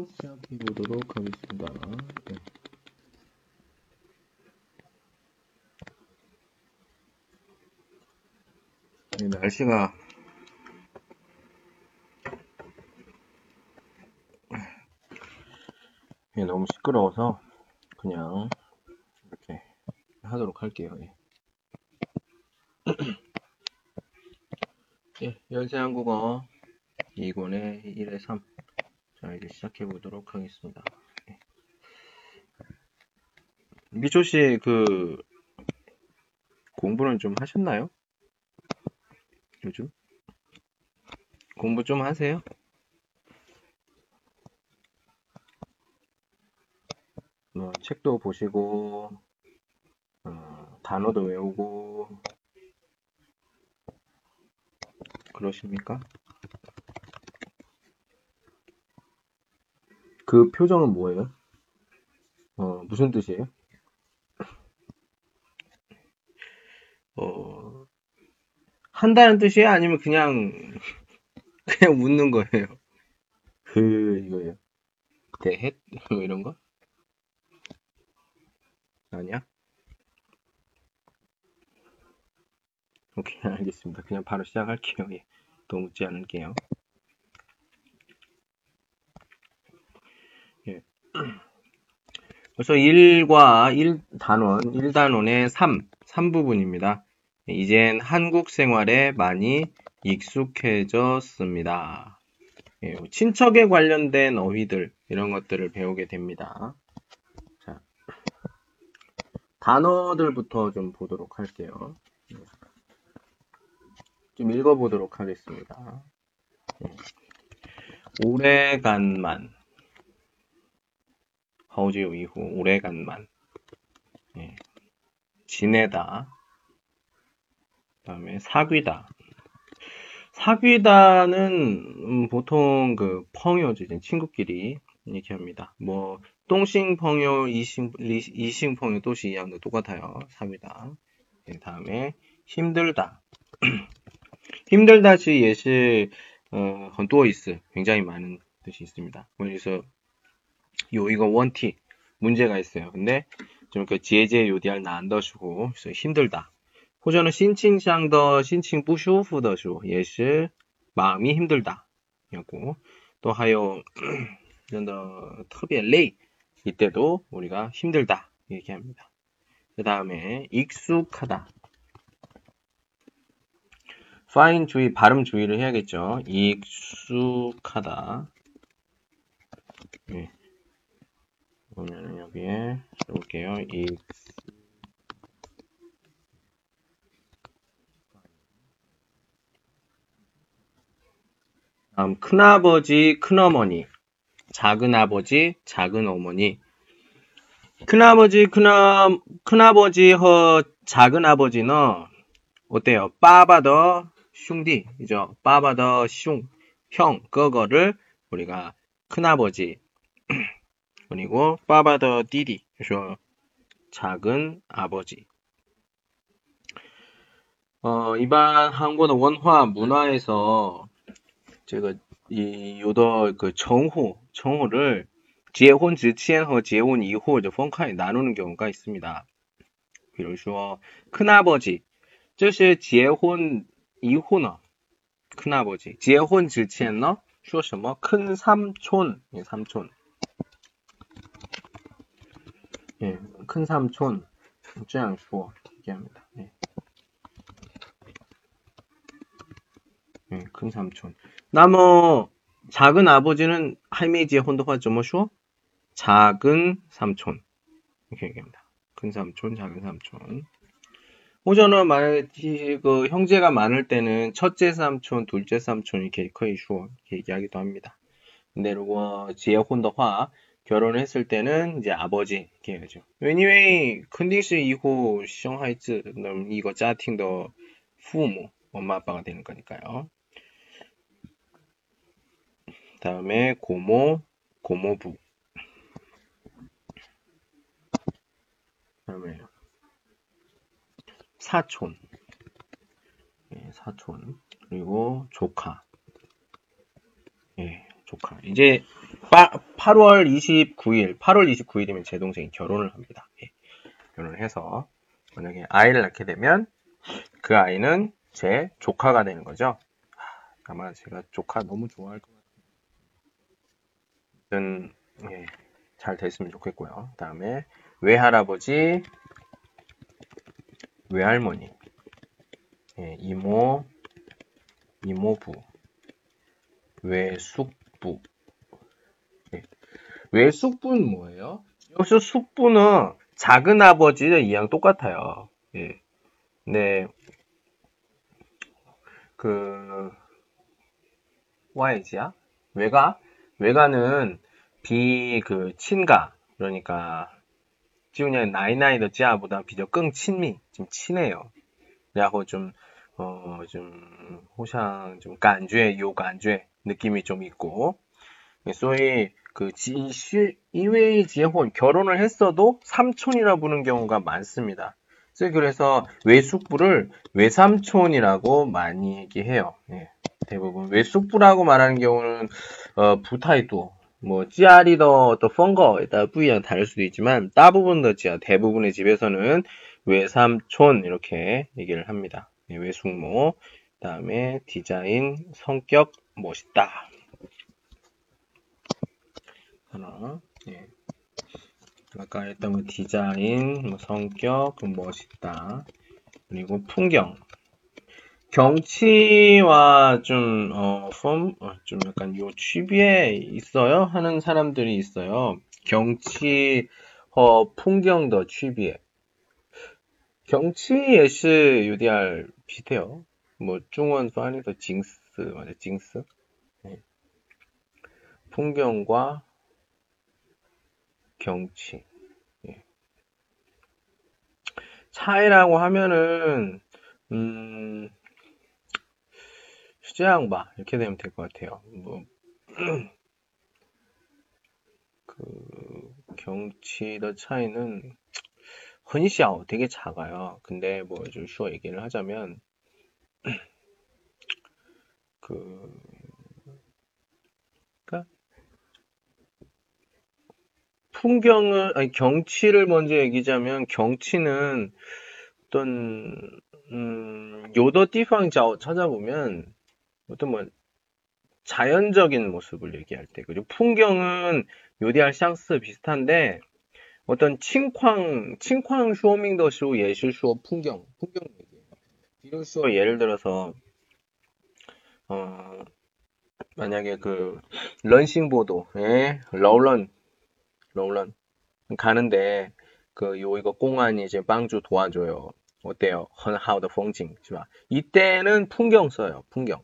바로 시작해 보도록 하겠습니다. 네. 네, 날씨가 네, 너무 시끄러워서 그냥 이렇게 하도록 할게요. 예. 예, 연세 한국어 2권의 1의 3. 자, 이제 시작해 보도록 하겠습니다. 예. 미초 씨, 그, 공부는 좀 하셨나요? 요즘? 공부 좀 하세요? 뭐, 책도 보시고, 어, 단어도 외우고, 그러십니까? 그 표정은 뭐예요? 어, 무슨 뜻이에요? 어, 한다는 뜻이에요? 아니면 그냥, 그냥 웃는 거예요? 그, 이거예요. 대헷? 뭐 이런 거? 아니야? 오케이, 알겠습니다. 그냥 바로 시작할게요. 예. 더 묻지 않을게요. 그래서 1과 1단원, 1단원의 3, 3부분입니다. 이젠 한국 생활에 많이 익숙해졌습니다. 예, 친척에 관련된 어휘들, 이런 것들을 배우게 됩니다. 자, 단어들부터 좀 보도록 할게요. 좀 읽어보도록 하겠습니다. 예. 오래간만, 하우지오 이후 오래간만 예. 지내다 그 다음에 사귀다 사귀다는 음, 보통 그 펑요지 친구끼리 얘기합니다 뭐 똥싱 펑요 이싱 이싱 펑요 도시 이양도 똑같아요. 사귀다 그 다음에 힘들다 힘들다 지 예시 어, 건도이스 굉장히 많은 뜻이 있습니다. 그래서 요 이거 원티 문제가 있어요. 근데 좀 그 지혜제 요디알 나안더시고 힘들다. 호전은 신칭샹더 신칭 부슈후더슈 예시 마음이 힘들다. 였고 또 하여 이런더 특별 레이 이때도 우리가 힘들다 이렇게 합니다. 그 다음에 익숙하다. 파인 주의 발음 주의를 해야겠죠. 익숙하다. 네. 보면 여기에 써볼게요. 익 다음 큰아버지, 큰어머니, 작은아버지, 작은어머니. 큰아버지, 큰아, 큰아버지 허 작은아버지는 어때요? 빠바더 슝디 이죠? 빠바더 슝 형, 그거를 우리가 큰아버지 그리고 빠바더 디디 그래서 작은 아버지 어, 일반 한국의 원화 문화에서 제가 이 요더 그 정호 정호를 结婚 之前和 结婚 이후 分开 나누는 경우가 있습니다. 比如说 큰아버지 这是结婚 이후는 큰아버지 结婚 之前呢 说什么 큰 삼촌 예, 삼촌 예, 큰 삼촌 这样说 얘기합니다. 예. 예, 큰 삼촌 那么 작은 아버지는 할매지의 혼도화 좀么说 작은 삼촌 이렇게 얘기합니다. 큰 삼촌, 작은 삼촌. 호전은 만약에 그 형제가 많을 때는 첫째 삼촌, 둘째 삼촌 이렇게 거의 슈어 이렇게 얘기하기도 합니다. 근데如果 지혜혼더화 결혼을 했을 때는 이제 아버지 이렇게 얘기하죠. 왜냐면 肯定是 이후 生孩子 이거家庭的 父母 엄마 아빠가 되는 거니까요. 다음에 고모, 고모부. 다음에 사촌. 예, 사촌. 그리고 조카. 예, 조카. 이제 빠, 8월 29일, 8월 29일이면 제 동생이 결혼을 합니다. 예. 결혼을 해서 만약에 아이를 낳게 되면 그 아이는 제 조카가 되는 거죠. 아마 제가 조카 너무 좋아할 것 같아요. 예, 잘 됐으면 좋겠고요. 그 다음에 외할아버지, 외할머니, 예, 이모, 이모부, 외숙 부. 예. 외숙부는 뭐예요? 여기서 숙부는 작은 아버지의 이양 똑같아요. 예. 네. 그, 와이지야? 외가? 외가는 비, 그, 친가. 그러니까, 지우냐, 나이나이 더 지아보다 비교 끙 친미. 좀 친해요. 然后 좀, 어, 좀, 호상, 좀, 간죄, 요 간죄. 느낌이 좀 있고. 소위, 그, 지, 이외의 지혼, 결혼을 했어도 삼촌이라 부르는 경우가 많습니다. 그래서 외숙부를 외삼촌이라고 많이 얘기해요. 예, 대부분 외숙부라고 말하는 경우는 어, 부타이도 뭐 찌아리더 또 펑거에 따라 부위랑 다를 수도 있지만 대부분 더 지아 대부분의 집에서는 외삼촌 이렇게 얘기를 합니다. 예, 외숙모 그다음에 디자인 성격 멋있다. 하나 예. 아까 했던 거 디자인, 뭐 성격, 멋있다. 그리고 풍경. 경치와 좀, 어, 폼, 어, 좀 약간 요 취비에 있어요? 하는 사람들이 있어요. 경치, 어, 풍경도 취비에. 경치 예시 UDR 비슷해요. 뭐, 중원 파니더 징스, 맞아, 징스? 네. 풍경과 경치. 예. 차이라고 하면은, 음, 수제양바, 이렇게 되면 될 것 같아요. 뭐, 그, 경치 의 차이는, 흔시아오 되게 작아요. 근데 뭐, 좀 쉬워 얘기를 하자면, 그, 풍경을 아니 경치를 먼저 얘기하자면 경치는 어떤 음, 요더 띠팡 찾아보면 어떤 뭐 자연적인 모습을 얘기할 때 그리고 풍경은 요디알 샹스 비슷한데 어떤 칭쾅 칭쾅 쇼밍더 쇼 예술 쇼 풍경 풍경 얘기예요. 비로소 예를 들어서 어, 만약에 그 런싱보도, 예, 러런, 러런 가는데 그 요이거 공안이 이제 방주 도와줘요. 어때요? 헌하우더 풍징, 是吧? 이때는 풍경 써요. 풍경.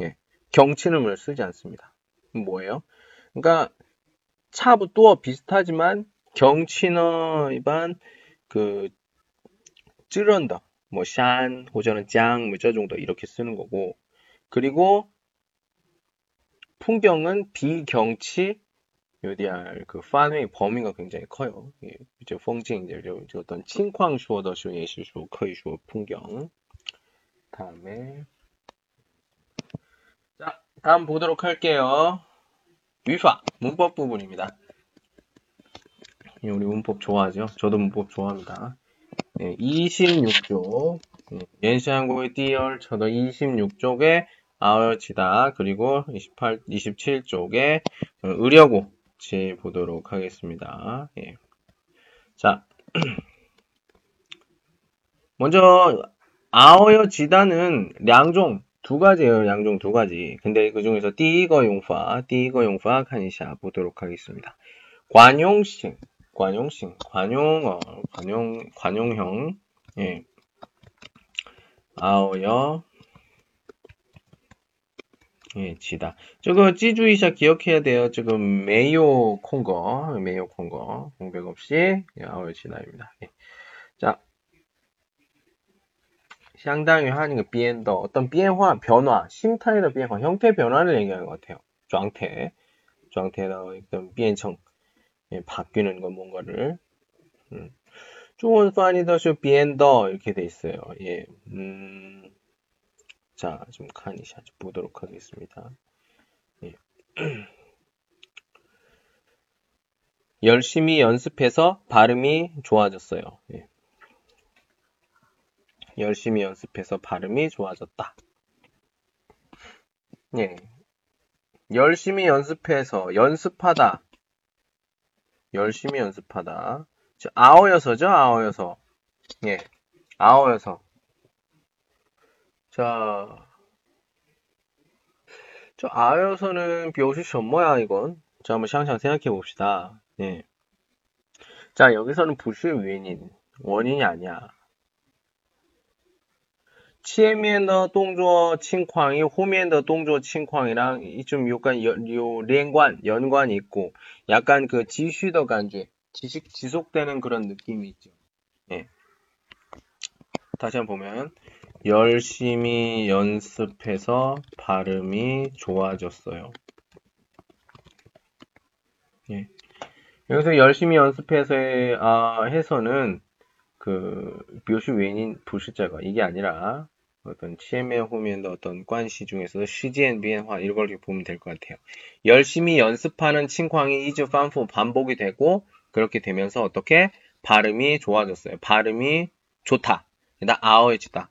예. 경치는을 쓰지 않습니다. 뭐예요? 그러니까 차부터 비슷하지만 경치는 그 찌른다. 뭐 산, 호전은 짱, 뭐 저 정도 이렇게 쓰는 거고 그리고 풍경은 비경치 UDR 그 판의 범위가 굉장히 커요. 예, 이제 풍경 이제 어떤 칭광说的是 예시说 可以说 풍경. 다음에 자, 다음 보도록 할게요. 위파 문법 부분입니다. 예, 우리 문법 좋아하죠? 저도 문법 좋아합니다. 네, 26쪽 연시한국의 띠얼 저도 26쪽에 아울지다 그리고 28, 27쪽에 의려고 같이 보도록 하겠습니다. 예. 자, 먼저 아어여 지단은 양종 두 가지예요. 양종 두 가지. 근데 그 중에서 띠거 용파, 띠거 용파 칸이샤 보도록 하겠습니다. 관용식, 관용식, 관용, 어, 관용, 관용형, 예. 아어여 예, 지다. 저거 찌주이샤 기억해야 돼요. 지금 메요 콩거, 메요 콩거 공백 없이 아울 지나입니다. 예. 자, 상당히 하는 게 비엔더 어떤 비엔화 변화, 심타이더 비엔화 형태 변화를 얘기하는 것 같아요.状태,状태나 어떤 비엔청 예, 바뀌는 건 뭔가를. 음. 좋은 판이 더쇼 비엔더 이렇게 돼 있어요. 예, 음. 자, 좀 칸이샷 보도록 하겠습니다. 예. 열심히 연습해서 발음이 좋아졌어요. 예. 열심히 연습해서 발음이 좋아졌다. 예. 열심히 연습해서 연습하다. 열심히 연습하다. 저 아어여서죠, 아어여서. 예. 아어여서. 자, 저 아어여서는 비오시 什么야 이건? 자, 한번 샹샹 생각해 봅시다. 예. 자, 여기서는 부실 원인, 원인이 아니야. 前面的动作情况与后面的动作情况이랑 좀 약간 요, 연관, 연관이 있고, 약간 그 지슈더 간주, 지식, 지속되는 그런 느낌이 있죠. 예. 다시 한번 보면, 열심히 연습해서 발음이 좋아졌어요. 예. 여기서 열심히 연습해서 아, 해서는 그 묘시 외인 부실자가 이게 아니라 어떤 치에메 호면의 어떤 관시 중에서 시지엔 비엔화 이런 걸 보면 될 것 같아요. 열심히 연습하는 칭광이 이즈 반포 반복이 되고 그렇게 되면서 어떻게 발음이 좋아졌어요. 발음이 좋다. 나 아어해지다.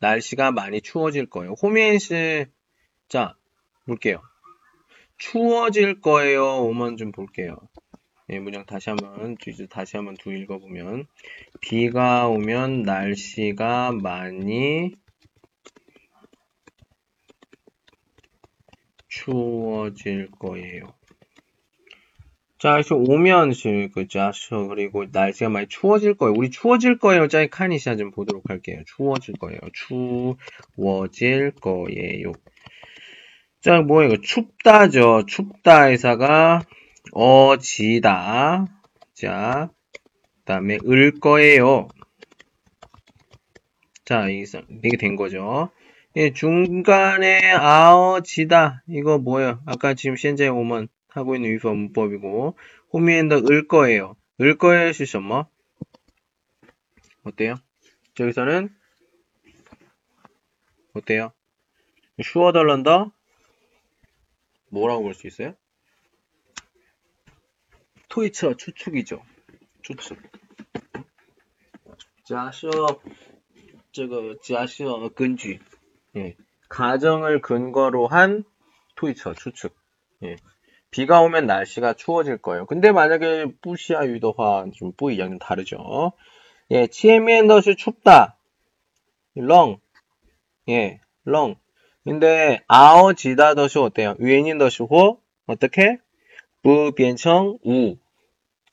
날씨가 많이 추워질 거예요. 호미엔시 자 볼게요. 추워질 거예요. 오만 좀 볼게요. 예, 문장 다시 한번 다시 한번 두 읽어보면 비가 오면 날씨가 많이 추워질 거예요. 자, 그래서 오면 그자 그리고 날씨가 많이 추워질 거예요. 우리 추워질 거예요. 자, 카니샤 좀 보도록 할게요. 추워질 거예요. 추워질 거예요. 자, 뭐야 이거 춥다죠. 춥다 회사가 어지다. 자, 그다음에 을 거예요. 자, 이게 된 거죠. 예, 중간에 아어지다. 이거 뭐예요? 아까 지금 현재 오면 하고 있는 위법 문법이고 호미엔더 을 거예요. 을 거예요 실시엄마 어때요? 여기서는 어때요? 슈어 달란다 뭐라고 볼 수 있어요? 토이처 추측이죠. 추측. 자시어 저거 자시어 근지. 예. 가정을 근거로 한 토이처 추측. 예. 비가 오면 날씨가 추워질 거예요. 근데 만약에 뿌시아 유도화 좀 뿌이양 좀 다르죠. 예, 치에미엔더시 춥다. 렁. 예, 렁. 근데 아어지다더시 어때요? 위엔인더시호 어떻게? 부变成 우.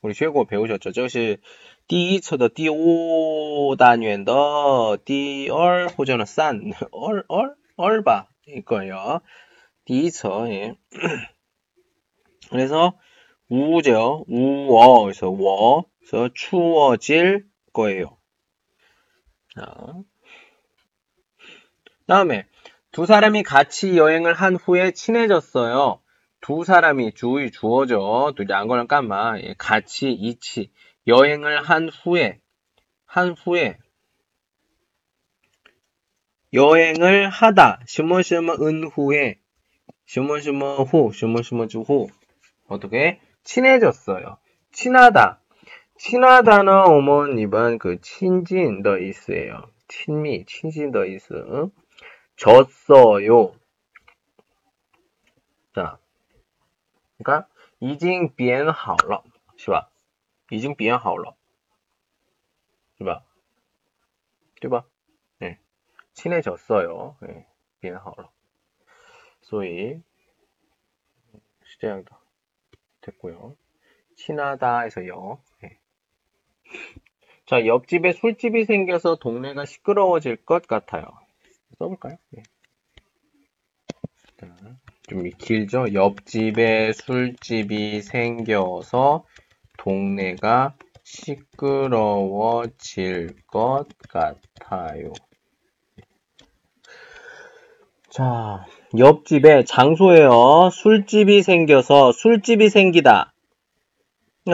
우리 최고 배우셨죠? 这是第一册的第五单元的第二或者是三얼얼얼바 이거예요. 第一册 예. 그래서 우죠. 우워. 그래서 워. 그래서 추워질 거예요. 자. 다음에 두 사람이 같이 여행을 한 후에 친해졌어요. 두 사람이 주의 주어죠. 또 양거랑 까마 같이 이치 여행을 한 후에 한 후에 여행을 하다 심어 심어 은 후에 심어 심어 후 심어 심어 주후 어떻게 친해졌어요. 친하다. 친하다는 어머니 이번 그 친진 더 있어요. 친미, 친진 더 있어. 졌어요. 자, 그러니까 已经变好了,是吧?已经变好了.对吧?对吧? 네. 친해졌어요. 네. 变好了.所以是这样的. 됐고요. 친하다 해서요. 네. 자, 옆집에 술집이 생겨서 동네가 시끄러워질 것 같아요. 써볼까요? 네. 좀 길죠? 옆집에 술집이 생겨서 동네가 시끄러워질 것 같아요. 자, 옆집에 장소에요. 술집이 생겨서 술집이 생기다.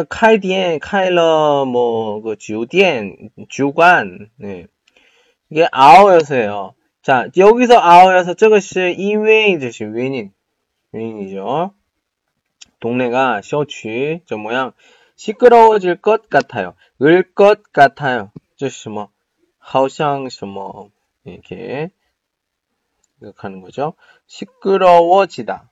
开店开了뭐 그酒店 주관 네. 이게 아오여서예요. 자, 여기서 아오여서 这个是因为这是原因 原因이죠. 동네가 小区저 모양 시끄러워질 것 같아요. 을 것 같아요. 这是什么好像什么 이렇게 생각하는 거죠. 시끄러워지다.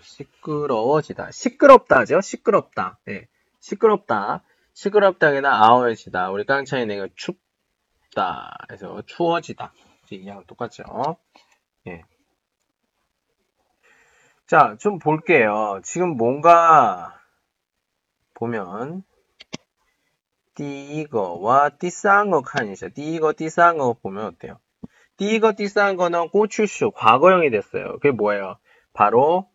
시끄러워지다. 시끄럽다죠? 시끄럽다. 네. 시끄럽다. 시끄럽다기나 아워지다. 우리 깡차이 내가 춥다. 해서 추워지다. 이랑 똑같죠? 예. 자, 좀 볼게요. 지금 뭔가 보면 第一个와第三个看一下.第一个,第三个 보면 어때요? 第一个,第三个는 꼬추슈 과거형이 됐어요. 그게 뭐예요? 바로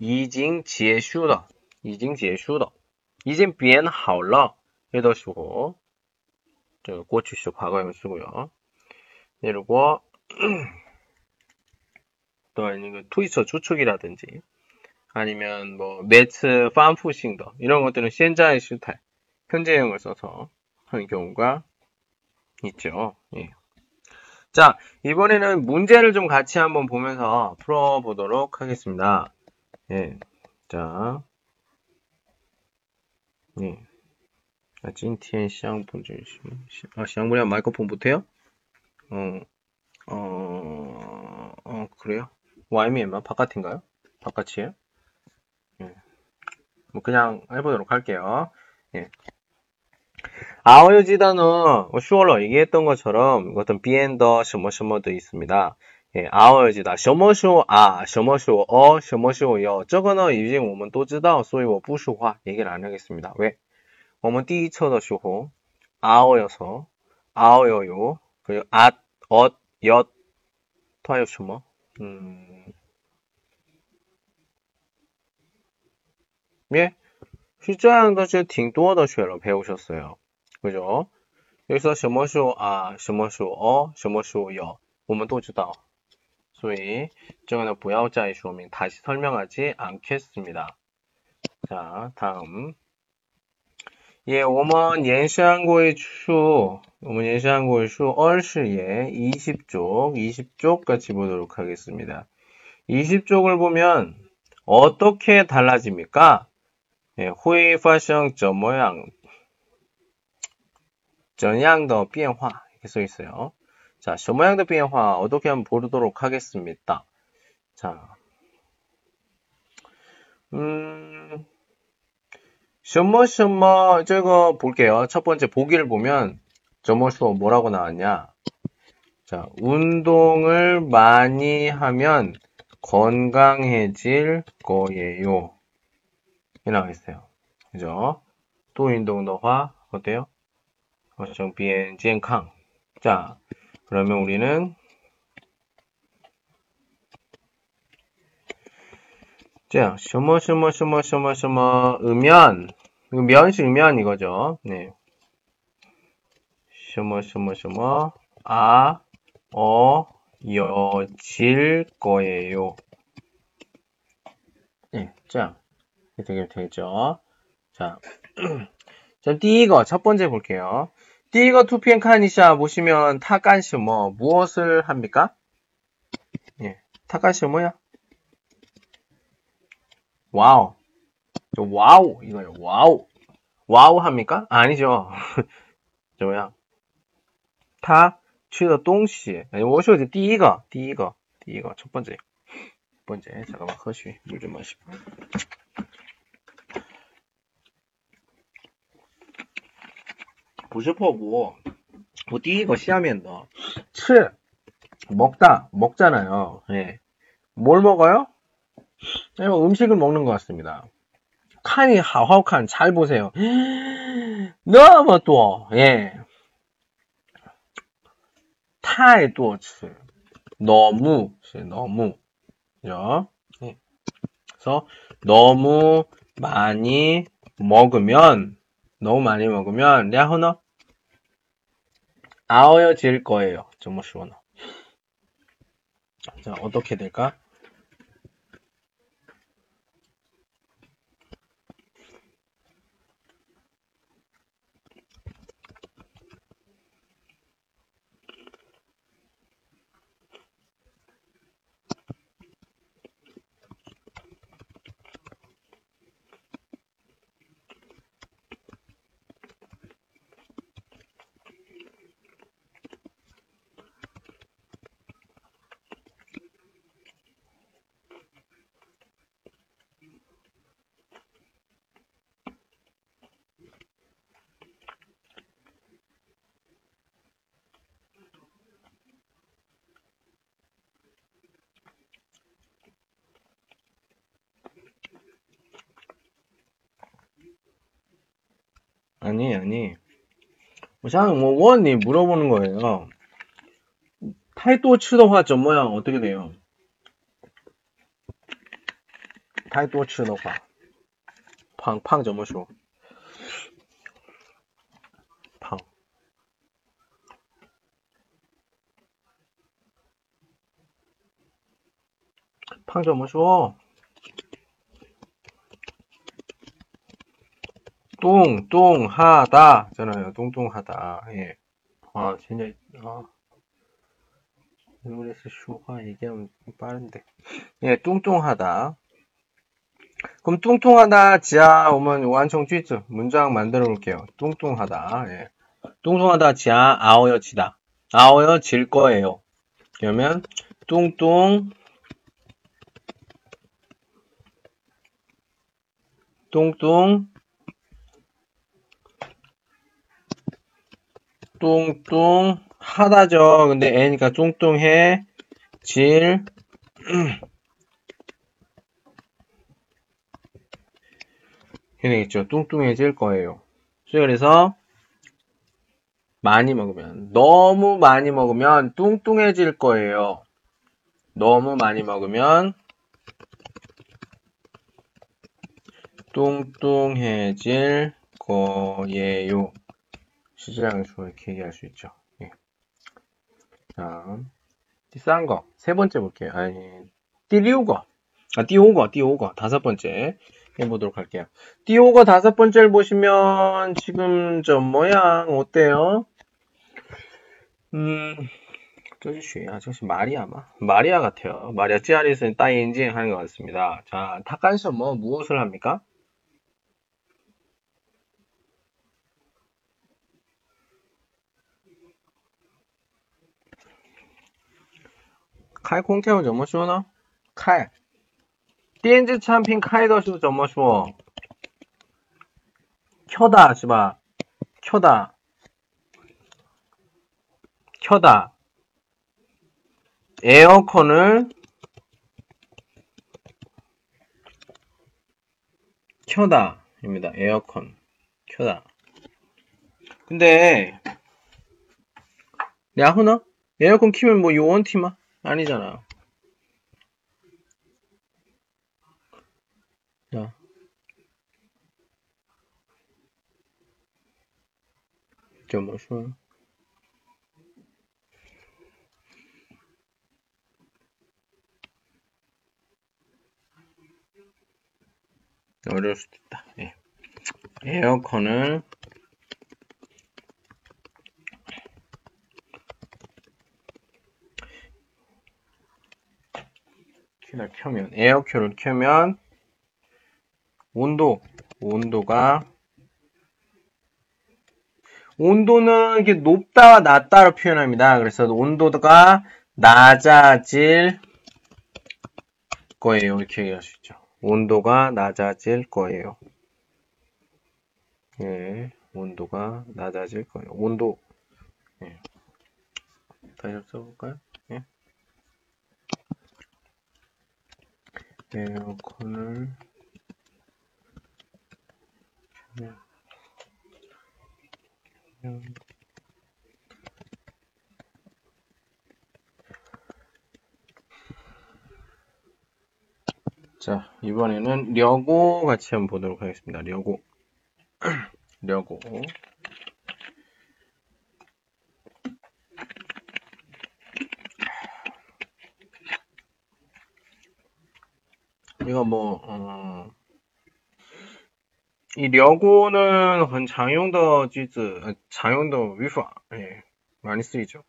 已经结束了已经变好了这都쓰고这个过去式 과거형 쓰고요. 그리고 또 아니면 트위터 주축이라든지 아니면 뭐 매츠 팜푸싱더 이런 것들은 현자의 실태 현재형을 써서 하는 경우가 있죠. 예. 자, 이번에는 문제를 좀 같이 한번 보면서 풀어보도록 하겠습니다. 예. 자. 예. 아, 찐티엔 시향분 좀, 아, 시향분이랑 마이크폰 못해요? 어, 어, 어, 그래요? 와이미엠만 바깥인가요? 바깥이에요? 예. 뭐, 그냥 해보도록 할게요. 예. 아오요지단은 슈얼러 얘기했던 것처럼 어떤 비엔더 什么什么도 있습니다. 예, 아워지다. 什么时候啊,什么时候哦,什么时候요. 这个呢已经我们都知道,所以我不说话 얘기를 안 하겠습니다. 왜? 我们第一册的时候 아워여서 아워요 그리고 앗, 엇, 엿, 它有什么? 음. 예? 是这样的是挺多的学了 배우셨어요. 그죠? 여기서 什么时候啊,什么时候哦,什么时候요. 我们都知道所以这个呢不要再说明 다시 설명하지 않겠습니다. 자, 다음. 예, 我们延伸过去我们延伸过去 얼씨에 20쪽, 20쪽 같이 보도록 하겠습니다. 20쪽을 보면 어떻게 달라집니까? 예, 会发生怎 모양, 怎样的变化 이렇게 써 있어요. 자, 什么样的变化 어떻게 한번 보도록 하겠습니다. 자, 음, 什么什么 저거 볼게요. 첫 번째 보기를 보면 점어수 뭐라고 나왔냐? 자, 운동을 많이 하면 건강해질 거예요. 이 나와있어요. 그죠? 또 인동더화 어때요? 어정 비엔 지엔캉 자 그러면 우리는 자 셔머 셔머 셔머 셔머 셔머 음연 면시 음연 이거죠. 네. 셔머 셔머 셔머 아 어 여질 거예요. 예, 자. 되게 되겠죠. 자, 자, 띠거 첫 번째 볼게요. 띠거 투피엔 카니샤 보시면 타간시 뭐 무엇을 합니까? 예, 타간시 뭐야? 와우, 저 와우 이거요. 와우, 와우 합니까? 아니죠. 저 뭐야? 타 취더 동시 아니 워쇼 띠거 띠거 띠거 첫 번째 첫 번째 잠깐만 허쉬 물좀 마시고 不是破补我第一个下面的吃 먹다 먹잖아요. 예. 뭘 먹어요? 네, 음식을 먹는 것 같습니다. 칸이 하하칸 잘 보세요. 너무 또 예. 太多吃 너무, 是 너무. 그죠? 네. 그래서 너무 많이 먹으면, 너무 많이 먹으면, 然后呢? 아어질 거예요. 정말 시원하. 자, 어떻게 될까? 아니, 아니. 그냥 뭐 원이 물어보는 거예요. 타이도 치더화 점뭐야 어떻게 돼요? 타이도 치더화 팡팡 점뭐쇼 팡 팡 점뭐쇼 뚱뚱하다 잖아요. 뚱뚱하다. 예. 아, 진짜, 아. 그래서 슈화 얘기하면 빠른데. 예, 뚱뚱하다. 그럼 뚱뚱하다 지하 오면 완성 쥐즈 문장 만들어 볼게요. 뚱뚱하다. 예. 뚱뚱하다 지하 아오여지다. 아오여질 거예요. 그러면 뚱뚱 뚱뚱 뚱뚱 하다죠. 근데 애니까 뚱뚱해 질 되겠죠. 뚱뚱해질 거예요. 그래서 많이 먹으면 너무 많이 먹으면 뚱뚱해질 거예요. 너무 많이 먹으면 뚱뚱해질 거예요. 시지랑 중을 길게 할 수 있죠. 예. 다음 싼 거 세 번째 볼게요. 아니 띠리우거 아 띠오거 띠오거 다섯 번째 해보도록 할게요. 띠오거 다섯 번째를 보시면 지금 저 모양 어때요? 음 저주시 아저씨 마리아 마 마리아 같아요. 마리아 찌아리스는 따인지 하는 것 같습니다. 자 타칸서 뭐 무엇을 합니까? 开空调怎么说呢？开。电子产品开的是怎么说？켜 다， 是吧？켜 다， 켜 다。 에어컨을 켜다입니다. 에어컨 켜다. 근데 야후나 에어컨 키면 뭐 요원티마 아니잖아. 자. 좀 쉬워요. 어려울 수도 있다. 예. 에어컨을 를 켜면 에어큐를 켜면 온도 온도가 온도는 이렇게 높다와 낮다로 표현합니다. 그래서 온도가 낮아질 거예요. 이렇게 얘기할 수 있죠. 온도가 낮아질 거예요. 예, 온도가 낮아질 거예요. 온도. 예. 다시 한번 써볼까요? 에어컨을 자 이번에는 려고 같이 한번 보도록 하겠습니다. 려고. 려고. 이거 뭐, 어, 이 려고는 很 常用的 句子, 아, 常用的语法, 예, 많이 쓰이죠.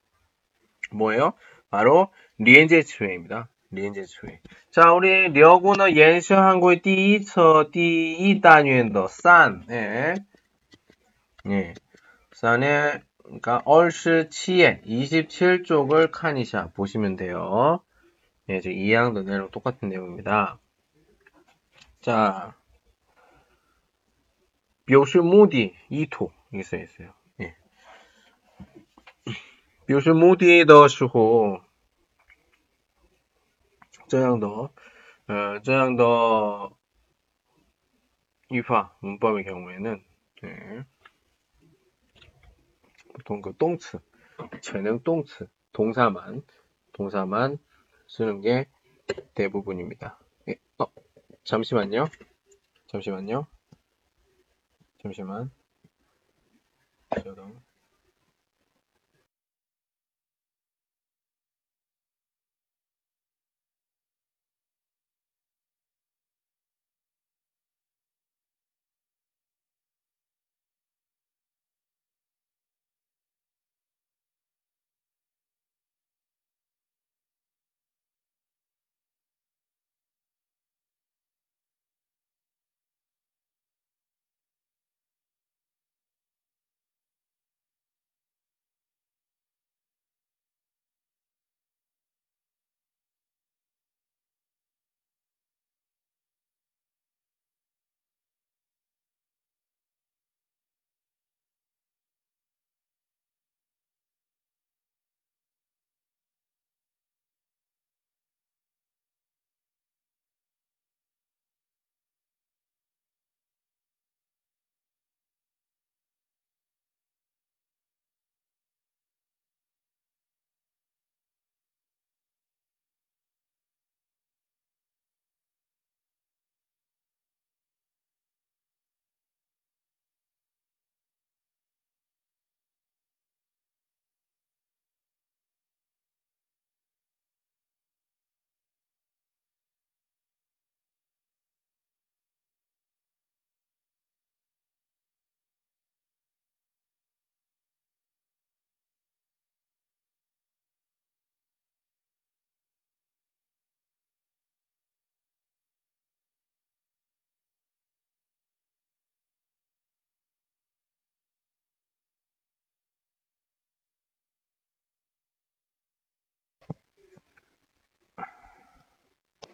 뭐예요? 바로 리엔제츠웨입니다. 리엔제츠웨. 자, 우리 려고는 연시 한국의 第一册 第一单元的 산, 예, 예, 산에 그러니까 27에 27쪽을 칸이샤 보시면 돼요. 예, 저 2항도 내용 똑같은 내용입니다. 자, 묘수 모디 이토 이게 써 있어요. 예. 묘수 모디 더时候 저양더 어, 저양더 유화 문법의 경우에는 예. 보통 그 동츠 재능 동츠 동사만 동사만 쓰는 게 대부분입니다. 잠시만요. 잠시만요. 잠시만. 저도.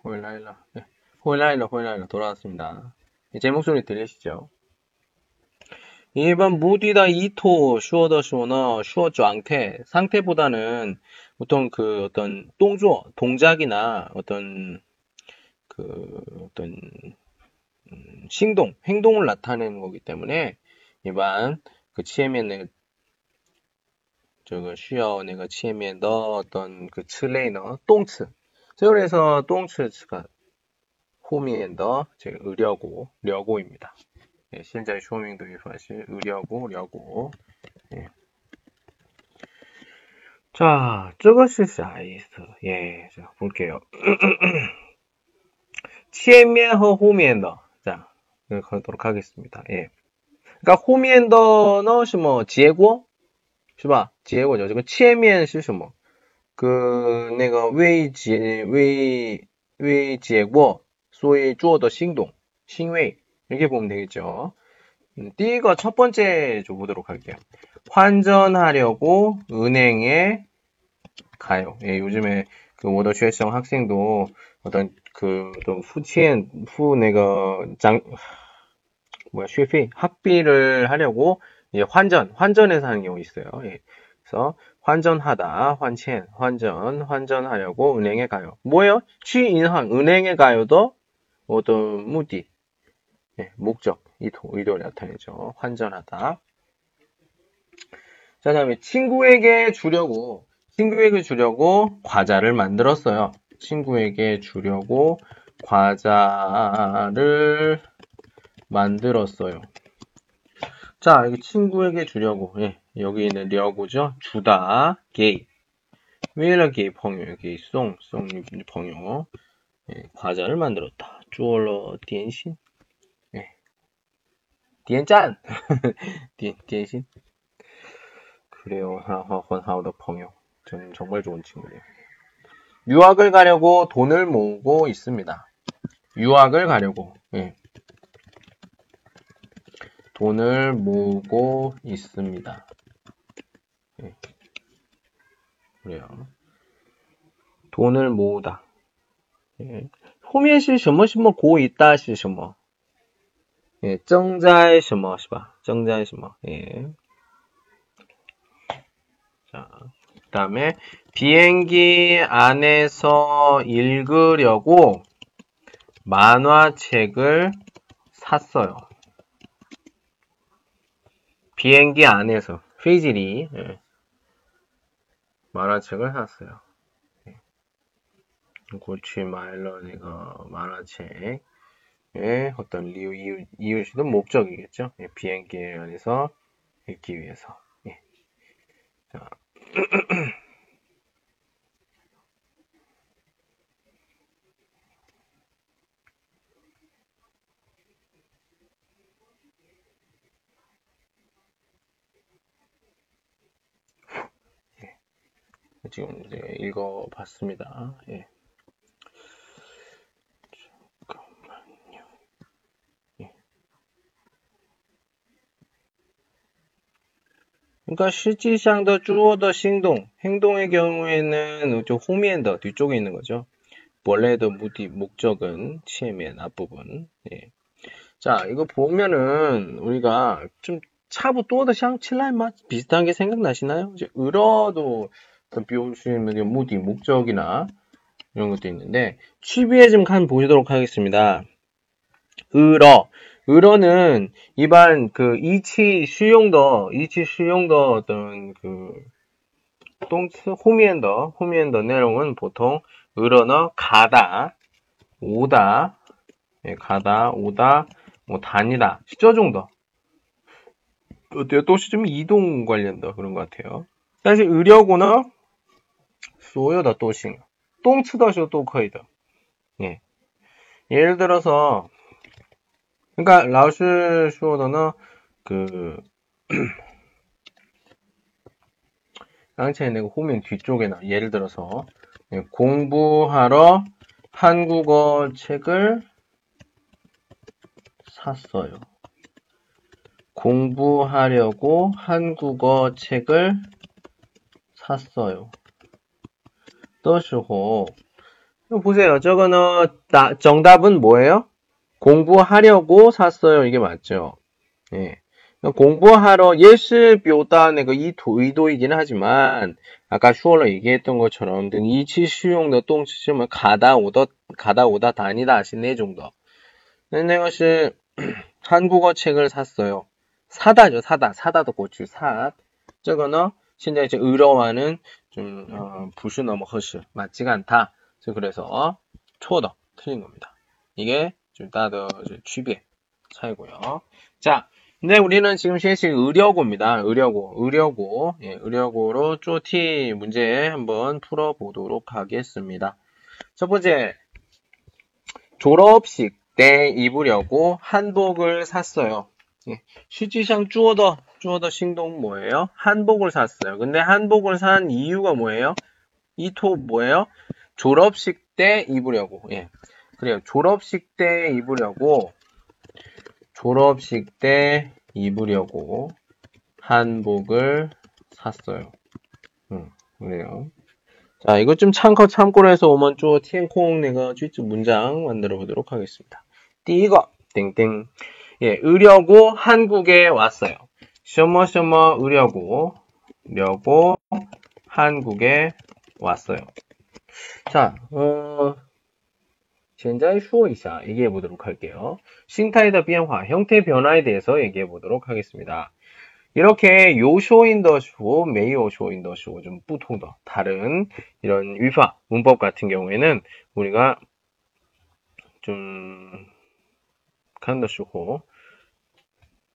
홀라일라. 네. 홀라일라, 홀라일라. 돌아왔습니다. 제 목소리 들리시죠? 일반 무디다 이토 슈어더 슈어너 슈어 쫑태 상태보다는 보통 그 어떤 동조 동작이나 어떤 그 어떤 음, 행동 행동을 나타내는 거기 때문에 일반 그 치에면의 저거 슈어 내가 치에면 더 어떤 그 트레이너 똥츠 这里에서 똥츠가 호미엔더 제 의려고 려고입니다. 예, 실제 쇼밍도 유사시 의려고 려고. 예. 자, 这个是啥意思? 예, 자 볼게요. 前面和 호미엔더. 자, 가도록 하겠습니다. 예. 그러니까 호미엔더는 什么结果是吧结果죠. 这个前面是什么？ 그 내가 왜为结为结果所以做的行动行为 이렇게 보면 되겠죠. 음, 띠가 첫 번째 줘 보도록 할게요. 환전하려고 은행에 가요. 예, 요즘에 그 워더쉐성 학생도 어떤 그좀 후치엔 후 내가 장 뭐야 쉐피 학비를 하려고 예, 환전 환전해서 하는 경우 있어요. 예. 그래서 환전하다, 환첸, 환전, 환전하려고 은행에 가요. 뭐예요? 취인항, 은행에 가요도 어떤 무디, 네, 목적, 이도, 의도를 나타내죠. 환전하다. 자, 다음에 친구에게 주려고, 친구에게 주려고 과자를 만들었어요. 친구에게 주려고 과자를 만들었어요. 자, 여기 친구에게 주려고. 예, 여기 있는 려고죠. 주다, 게이. 왜라 게이 펑요, 게이 송, 송 펑요. 예, 과자를 만들었다. 주얼러 띠엔신. 예. 띠엔짠! 띠엔신. 그래요. 하하하우더 펑요. 저는 정말 좋은 친구예요. 유학을 가려고 돈을 모으고 있습니다. 유학을 가려고. 예. 돈을 모으고 있습니다. 예. 그래요. 돈을 모으다. 예. 后面是什么什么고 있다 是什么? 예, 正在什么是吧? 正在什么? 예. 자, 그다음에 비행기 안에서 읽으려고 만화책을 샀어요. 비행기 안에서 페이지리 예. 만화책을 샀어요. 예. 고치 마일러니가 만화책의 어떤 이유, 이유, 이유시든 목적이겠죠. 예. 비행기 안에서 읽기 위해서. 예. 자. 지금 이제 읽어봤습니다. 예. 잠깐만요. 예. 그러니까 실질상의 주어더 행동, 행동의 경우에는 좀 호미엔더 뒤쪽에 있는 거죠. 원래도 무디 목적은 치에면 앞부분. 예. 자, 이거 보면은 우리가 좀 차부 또더 샹칠라이 맛 비슷한 게 생각나시나요? 이제 을어도 비오시면 무디 목적이나 이런 것도 있는데 취비에 좀간 보시도록 하겠습니다. 을어 을어는 일반 그 이치 수용더 이치 수용더 어떤 그 동츠 호미엔더 호미엔더 내용은 보통 을어너 가다 오다 예, 가다 오다 뭐 다니다 시저 정도 어때요? 또좀 이동 관련더 그런 것 같아요. 사실 의려고나 所有的都行动词的时候都可以的 예. 예를 들어서 그러니까 라오스 슈어더는 그 랑체에 내고 호면 뒤쪽에나 예를 들어서 예, 공부하러 한국어 책을 샀어요. 공부하려고 한국어 책을 샀어요. 떠시고 보세요. 저거는 다, 정답은 뭐예요? 공부하려고 샀어요. 이게 맞죠? 예. 공부하러 예시 묘단의 그 의도이긴 하지만 아까 슈얼로 얘기했던 것처럼 등 이치 수용 노동 시점을 가다 오다 가다 오다 다니다 하시네 정도. 근데 것이 한국어 책을 샀어요. 사다죠 사다 사다도 고추 사. 저거는 신자 이제 의로와는 좀 어, 부슈 너무 허쉬 맞지가 않다. 그래서 초더 틀린 겁니다. 이게 좀 따더 취비의 차이고요. 자, 근데 우리는 지금 시행식 의려고입니다. 의려고, 의려고, 예, 의려고로 쪼티 문제 한번 풀어보도록 하겠습니다. 첫 번째, 졸업식 때 입으려고 한복을 샀어요. 예, 시지상 쭈어더 주어더 싱동 뭐예요? 한복을 샀어요. 근데 한복을 산 이유가 뭐예요? 이 톱 뭐예요? 졸업식 때 입으려고. 예. 그래요. 졸업식 때 입으려고 졸업식 때 입으려고 한복을 샀어요. 음, 그래요. 자, 이것 좀 참고 참고로 해서 오만 쪼 티엔콩 내가 주입주 문장 만들어 보도록 하겠습니다. 띠거 땡땡. 예, 의려고 한국에 왔어요. 什么什么 의려고 려고 한국에 왔어요. 자, 어, 现在说一下 얘기해 보도록 할게요. 싱타이더 변화, 형태 변화에 대해서 얘기해 보도록 하겠습니다. 이렇게 요쇼인더쇼, 메이오쇼인더쇼 좀 부통더 다른 이런 위파 문법 같은 경우에는 우리가 좀看的时候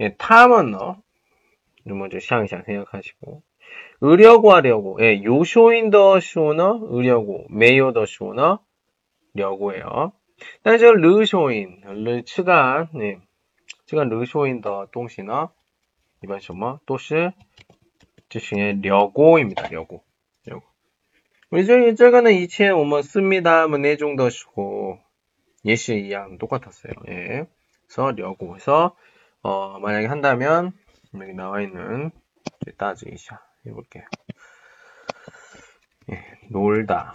예, 타먼너 먼저 샹샹 생각하시고 의려고 하려고 예, 요쇼인 더 쇼너 의려고 메요 더 쇼너 려고예요. 다저 르쇼인 르 측간 예, 측간 르쇼인 더 동시나 이번 쇼머 뭐? 또시 지신의 려고입니다. 려고 려고 우리 저거는 이체에 오면 뭐, 뭐 씁니다. 뭐 네 내종 더 쇼고 예시 이양 똑같았어요. 예. 그래서 려고 해서 어, 만약에 한다면 여기 나와 있는 따지이샤 해볼게요. 예, 놀다,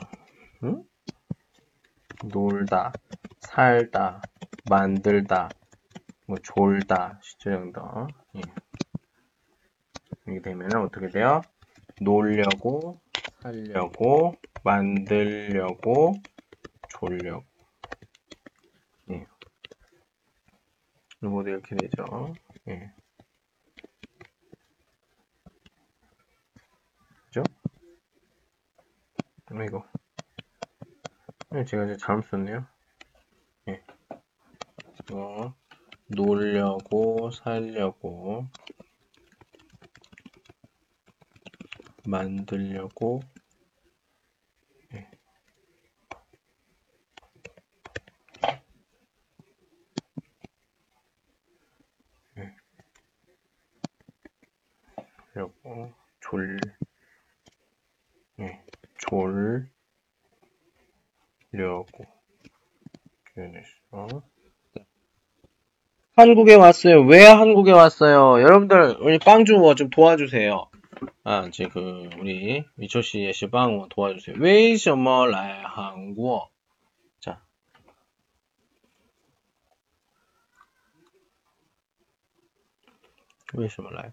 응? 놀다, 살다, 만들다, 뭐 졸다, 시조형도 예. 이렇게 되면 어떻게 돼요? 놀려고, 살려고, 만들려고, 졸려고. 모두 이렇게 되죠. 예. 그죠? 이거. 예, 제가 이제 잘못 썼네요. 예. 이거, 놀려고, 살려고, 만들려고, 그리고 졸, 예, 졸려고 표현했어. 한국에 왔어요. 왜 한국에 왔어요? 여러분들 우리 빵주워 좀 도와주세요. 아, 이제 그 우리 미초 씨의 시방워 도와주세요. 为什么来 한국? 자. 为什么来？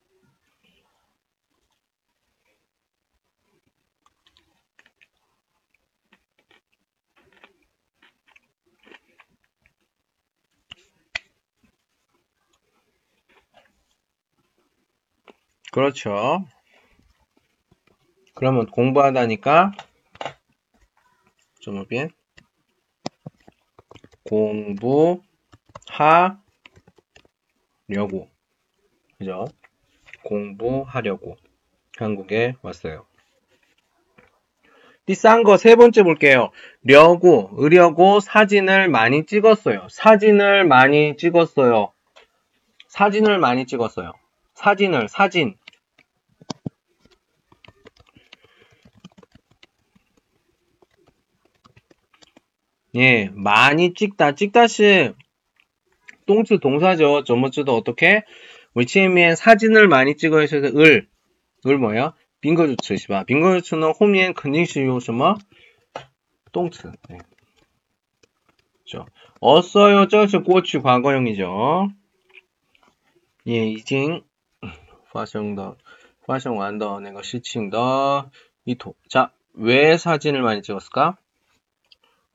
그렇죠. 그러면 공부하다니까 좀 bien 공부하려고 그죠? 공부하려고 한국에 왔어요. 第三거 세 번째 볼게요. 려고, 으려고 사진을 많이 찍었어요. 사진을 많이 찍었어요. 사진을 많이 찍었어요. 사진을, 사진. 예, 많이 찍다. 찍다시 똥츠 동사죠. 저번주도 어떻게? 위치에미엔 사진을 많이 찍어야 해서 을. 을 뭐야? 빙거주츠, 시바. 빙거주츠는 홈엔 근징시요 什么? 뭐? 똥츠. 네. 그렇죠. 어요 저스 꼬치 과거형이죠. 예, 이징. 화성더, 화성 완더, 내가 시칭더, 이토. 자, 왜 사진을 많이 찍었을까?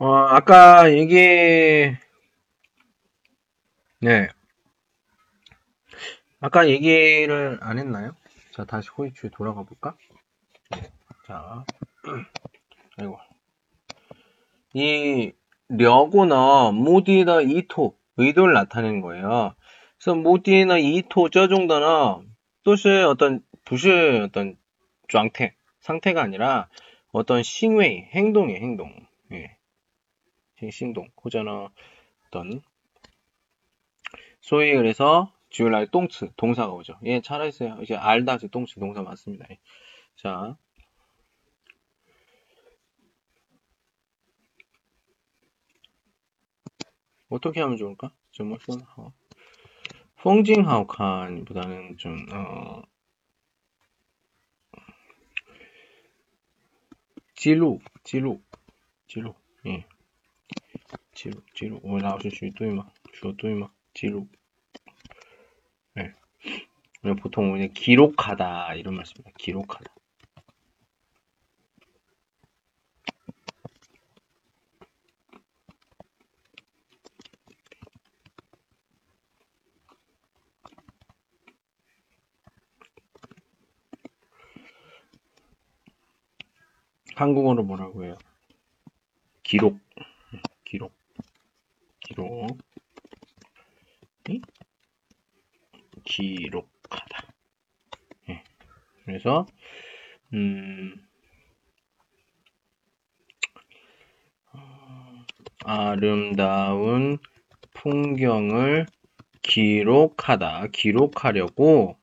어, 아까 얘기, 네. 아까 얘기를 안 했나요? 자, 다시 호이추에 돌아가 볼까? 자, 아이고. 이 려고는 모디의 이토, 의도를 나타내는 거예요. 그래서 모디의 이토 저 정도는 뜻이 어떤 부실 어떤状态 상태가 아니라 어떤 싱웨이 행동이 행동. 예. 호전어 어떤 소위 그래서 주얼라의 똥츠 동사가 오죠. 예, 잘했어요. 이제 알다 지 똥츠 동사 맞습니다. 예. 자. 어떻게 하면 좋을까? 정말 손 하오. 펑징하오 칸보다는 좀 어, 지루, 지루, 지루, 예, 지루, 지루. 我老师学对吗?说对吗?지루. 예. 보통 그냥 기록하다 이런 말씀입니다. 기록하다. 한국어로 뭐라고 해요? 기록, 기록, 기록, 기록하다. 예. 그래서 음, 아름다운 풍경을 기록하다. 기록하려고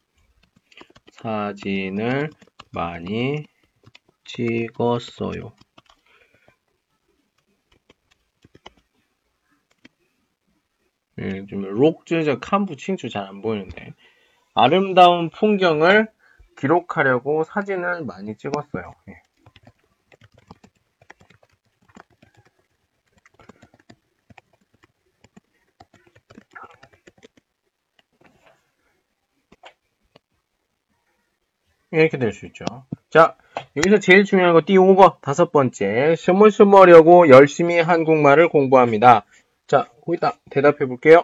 사진을 많이 찍었어요. 예, 좀 록즈저 칸부 칭추 잘안 보이는데 아름다운 풍경을 기록하려고 사진을 많이 찍었어요. 예. 이렇게 될 수 있죠. 자, 여기서 제일 중요한 거 띠 5번 다섯 번째 스물스물하려고 열심히 한국말을 공부합니다. 자, 거기다 대답해 볼게요.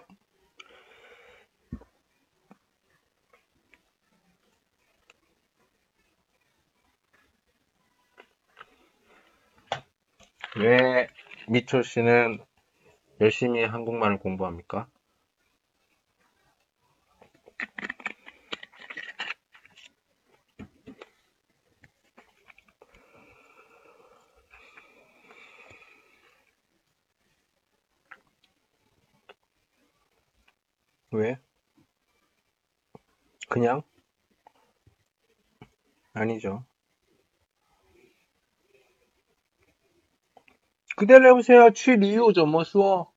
왜 미초 씨는 열심히 한국말을 공부합니까? 왜? 그냥? 아니죠. 그대로 해보세요. 취리우 좀么 说?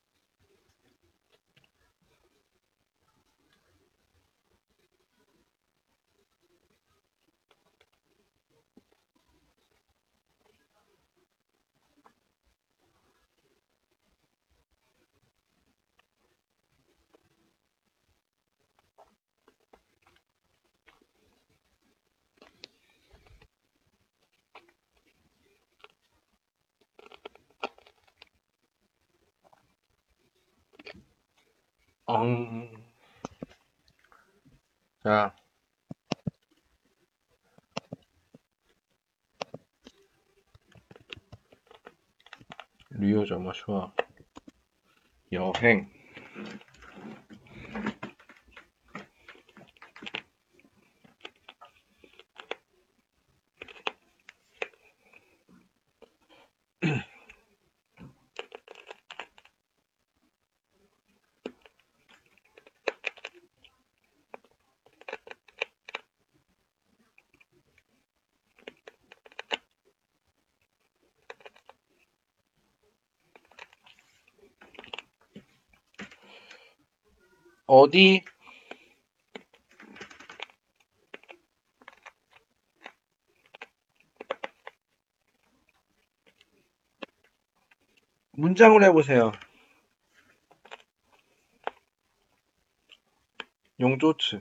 엉. 자. 리오저마 좋 어디 문장을 해보세요. 용조츠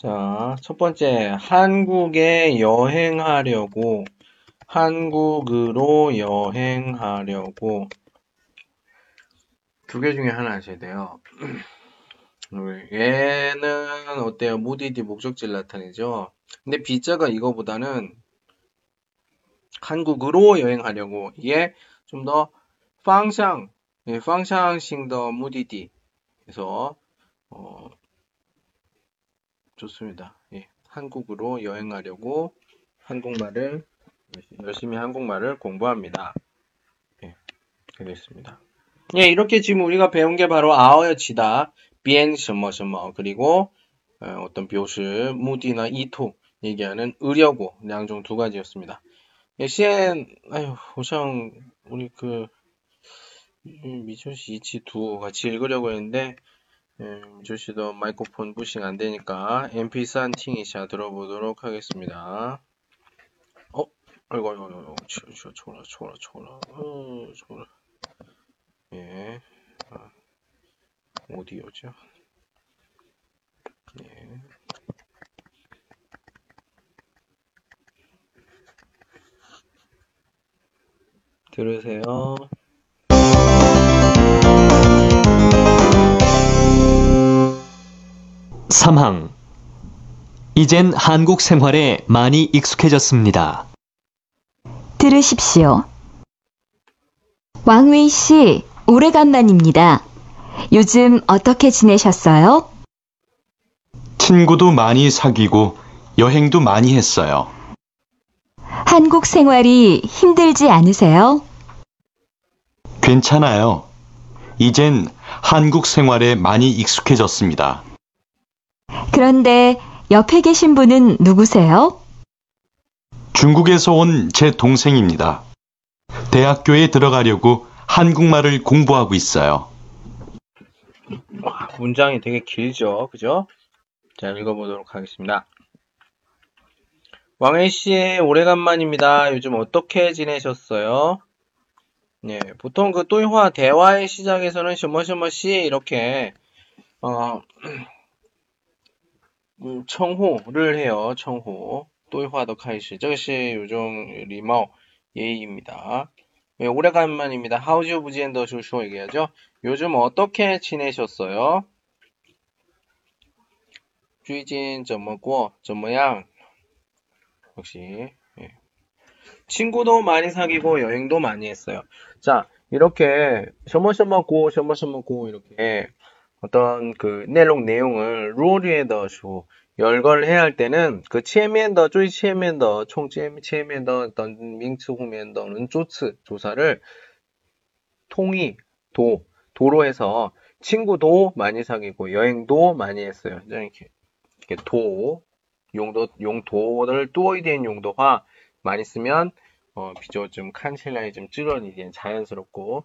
자, 첫 번째, 한국에 여행하려고, 한국으로 여행하려고, 두 개 중에 하나 하셔야 돼요. 얘는 어때요? 무디디 목적지를 나타내죠? 근데 B자가 이거보다는 한국으로 여행하려고, 이게 좀 더 방향, 예, 방향性 더 무디디. 그래서, 어, 좋습니다. 예, 한국으로 여행하려고 한국말을 열심히 한국말을 공부합니다. 예, 되겠습니다. 예, 이렇게 지금 우리가 배운 게 바로 아어여치다, 비엔 什么什么 그리고 어, 떤 묘시, 무디나 이토 얘기하는 의려고 양종 두 가지였습니다. 예, 시엔 아유, 호상 우리 그 미초시 이치 두 같이 읽으려고 했는데 예, 조씨도 마이크폰 부싱 안 되니까 MP3 팅이샤 들어보도록 하겠습니다. 어? 아이고, 아이고, 아이고, 치워, 초라, 초라, 초라, 어, 초라. 예. 아, 오디오죠. 예. 들으세요. 삼항 이젠 한국 생활에 많이 익숙해졌습니다. 들으십시오. 왕웨이 씨, 오래간만입니다. 요즘 어떻게 지내셨어요? 친구도 많이 사귀고 여행도 많이 했어요. 한국 생활이 힘들지 않으세요? 괜찮아요. 이젠 한국 생활에 많이 익숙해졌습니다. 그런데 옆에 계신 분은 누구세요? 중국에서 온 제 동생입니다. 대학교에 들어가려고 한국말을 공부하고 있어요. 와, 문장이 되게 길죠. 그죠? 자, 읽어보도록 하겠습니다. 왕혜 씨, 오래간만입니다. 요즘 어떻게 지내셨어요? 네, 보통 그 또이화 대화의 시작에서는 셔머셔머 씨 이렇게 어, 음, 청호를 해요. 청호. 또이화도 카이시. 这个是 요즘 리마오 예의입니다. 네, 오래간만입니다. 하우지오 부지엔더 쇼쇼 얘기하죠. 요즘 어떻게 지내셨어요? 最近怎么过?怎么样? 역시 예. 친구도 많이 사귀고 여행도 많이 했어요. 자, 이렇게 셔머셔머고 셔머셔머고 이렇게 어떤 그 내용 내용을 루어리에더쇼 열거를 해야 할 때는 그 치에면더 쪼이 치에면더 총 치에면더 어떤 밍츠 후면더는 쪼츠 조사를 통이 도 도로 해서 친구도 많이 사귀고 여행도 많이 했어요. 이렇게, 이렇게 도 용도 용도를 뚜어이된 용도화 많이 쓰면 어, 비교 좀 칸실라이 좀 찌러니 자연스럽고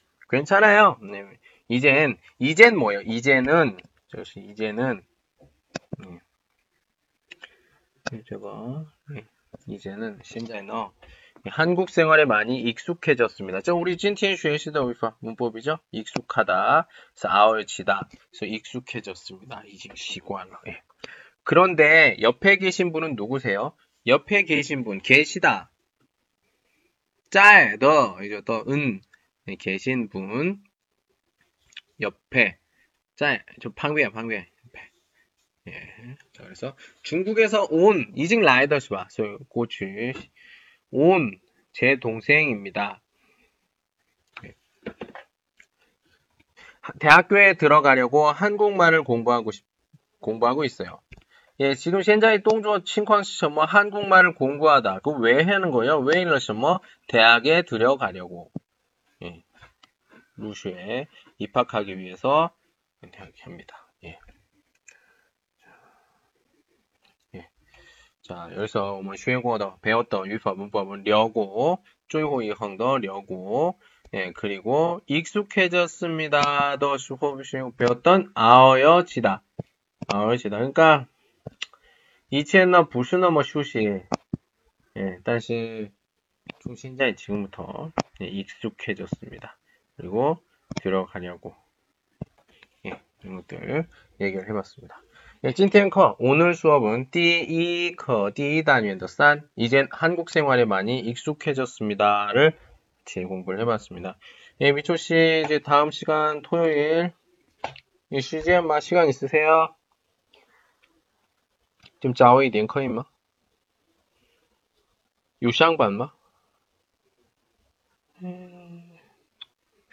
괜찮아요. 네. 이젠 이젠 뭐예요? 이제는 저시 이제는 네. 제가 네. 네. 이제는 신자이너 네, 한국 생활에 많이 익숙해졌습니다. 저 우리 찐틴 쉐시다 위파 문법이죠? 익숙하다, 아얼치다, 그래서 익숙해졌습니다. 이집 시관로. 예. 그런데 옆에 계신 분은 누구세요? 옆에 계신 분 계시다. 짤, 더 이제 더은 계신 분 옆에 짤, 저 방배야 방배 옆에. 예. 자, 그래서 중국에서 온 이징 라이더스바, 소 고추 온 제 동생입니다. 예. 하- 대학교에 들어가려고 한국말을 공부하고 싶, 공부하고 있어요. 예, 지금 현재 동조 뭐 한국말을 공부하다. 그왜 하는 거예요? 왜 이러시 뭐 대학에 들어가려고. 예. 루슈에 입학하기 위해서 이렇게 합니다. 예. 예. 자, 여기서 我们学过的 배웠던 유법 문법은 려고, 最后一横的 려고, 예, 그리고 익숙해졌습니다. 더 수업 배웠던 아어여지다. 아어여지다. 그러니까 以前呢不是那么熟悉, 예, 但是 좀 신자이 지금부터 예, 익숙해졌습니다. 그리고 들어가려고 예, 이런 것들 얘기를 해봤습니다. 예, 찐텐커 오늘 수업은 띠이커 띠 단위의 싼 이젠 한국 생활에 많이 익숙해졌습니다를 제 공부를 해봤습니다. 예, 미초 씨 이제 다음 시간 토요일 예, CGM 마 시간 있으세요? 지금 자오이 랭커인마 요샹반 마 음...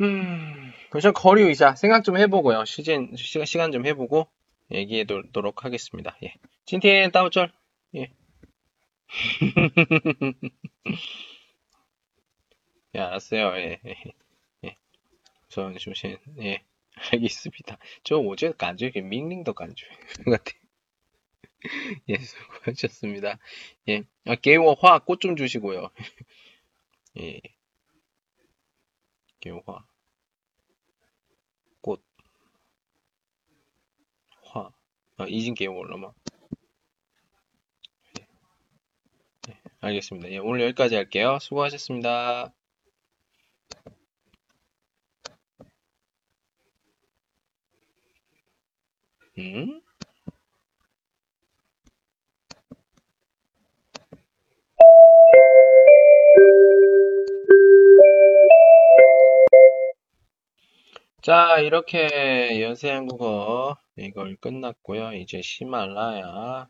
음, 우선 거리 의사 생각 좀 해보고요. 시즌, 시간, 시간 좀 해보고 얘기해도록 하겠습니다. 예. 찐티엔 따오절. 예. 예, 알았어요. 예. 예. 예. 우선, 조신, 예. 알겠습니다. 저 어제 간주게 밍링도 간주. 같아. 예, 수고하셨습니다. 예. 아, 개워화 꽃 좀 주시고요. 예. 개워화. 아, 이진 개워올라마. 예, 예, 알겠습니다. 예, 오늘 여기까지 할게요. 수고하셨습니다. 음? 자, 이렇게 연세 한국어 이걸 끝났고요. 이제 히말라야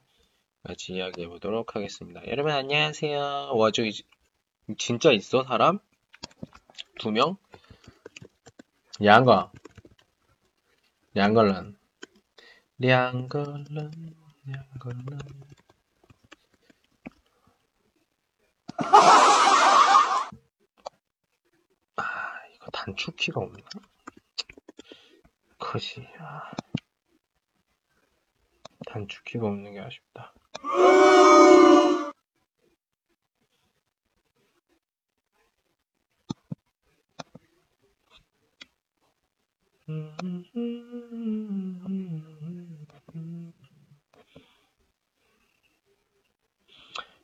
같이 이야기해 보도록 하겠습니다. 여러분 안녕하세요. 와, 저기 진짜 있어 사람? 두 명? 양거, 양걸런, 양걸런, 양걸런. 아, 이거 단축키가 없나? 그지. 아. 단축키가 없는 게 아쉽다.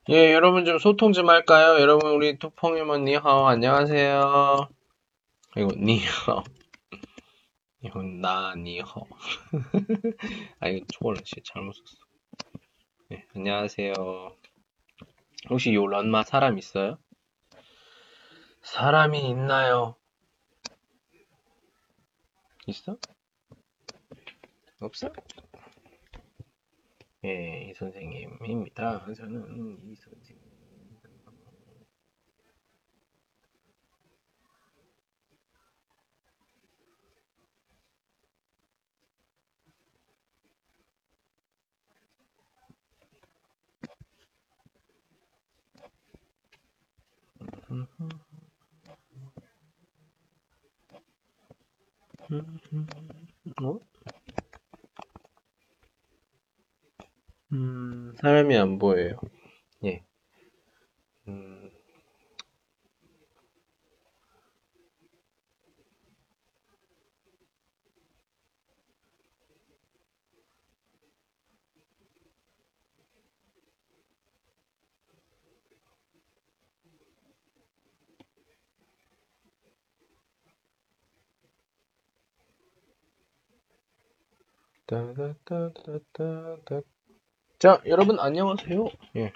예, 여러분 좀 소통 좀 할까요? 여러분 우리 투펑이먼 니하오 안녕하세요. 이거 니하오. 이건 나 니하오. 아 이거 초월은 진짜 잘못 썼어. 네, 안녕하세요. 혹시 요 런마 사람 있어요? 사람이 있나요? 있어? 없어? 예, 이 선생님입니다. 저는 이 선생님. 어? 음, 사람이 안 보여요. 예. 음, 따다다다다다. 자, 여러분 안녕하세요. 예.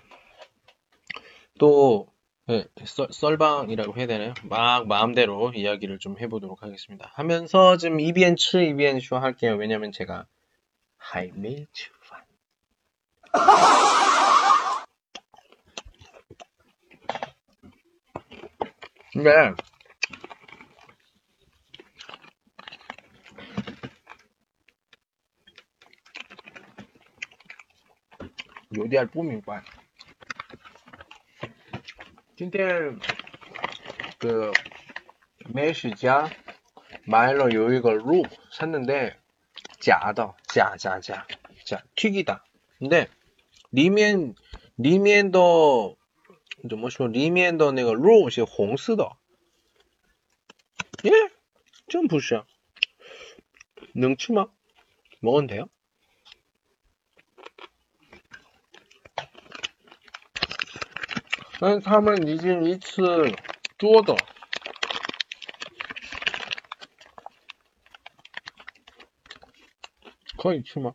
또 예, 썰, 썰방이라고 해야 되나요? 막 마음대로 이야기를 좀 해보도록 하겠습니다. 하면서 지금 이비엔츠, 이비엔쇼 할게요. 왜냐면 제가 하이메이츠판. 근데 有点不明白。今天그美食家买了有一个肉 샀는데 假的假假假假 튀기다. 근데 里面里面的怎么说？里面的那个肉是红色的。耶，真不是。能吃吗？ 먹어도 돼요? 但是他们已经一次做的，可以吃吗？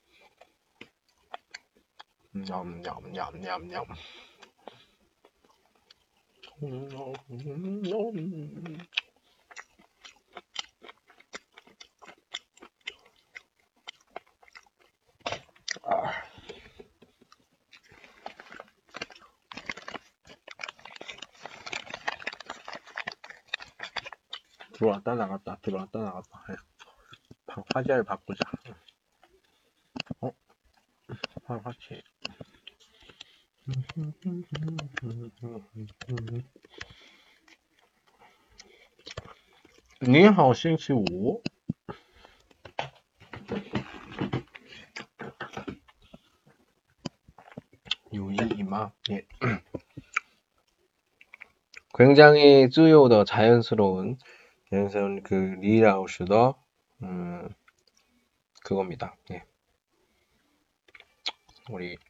냠냠냠냠냠. 아. 들어왔다 나갔다 들어왔다 나갔다 해. 방 화제를 바꾸자 어? 화 화제 你好，星期五。有意义吗？예. 굉장히 自由的 자연스러운 자연스러운 그 리라우스더 음 그겁니다. 예. 우리 我有我的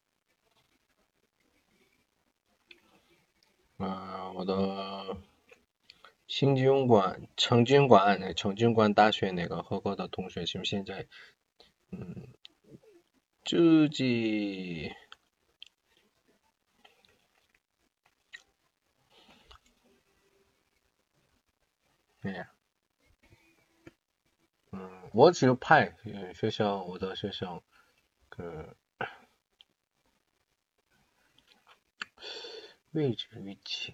新军管、成军管、那成军管大学那个合格的同学，现现在，嗯，自己哎呀，嗯，我只有派学校，我的学校，个位置，位置。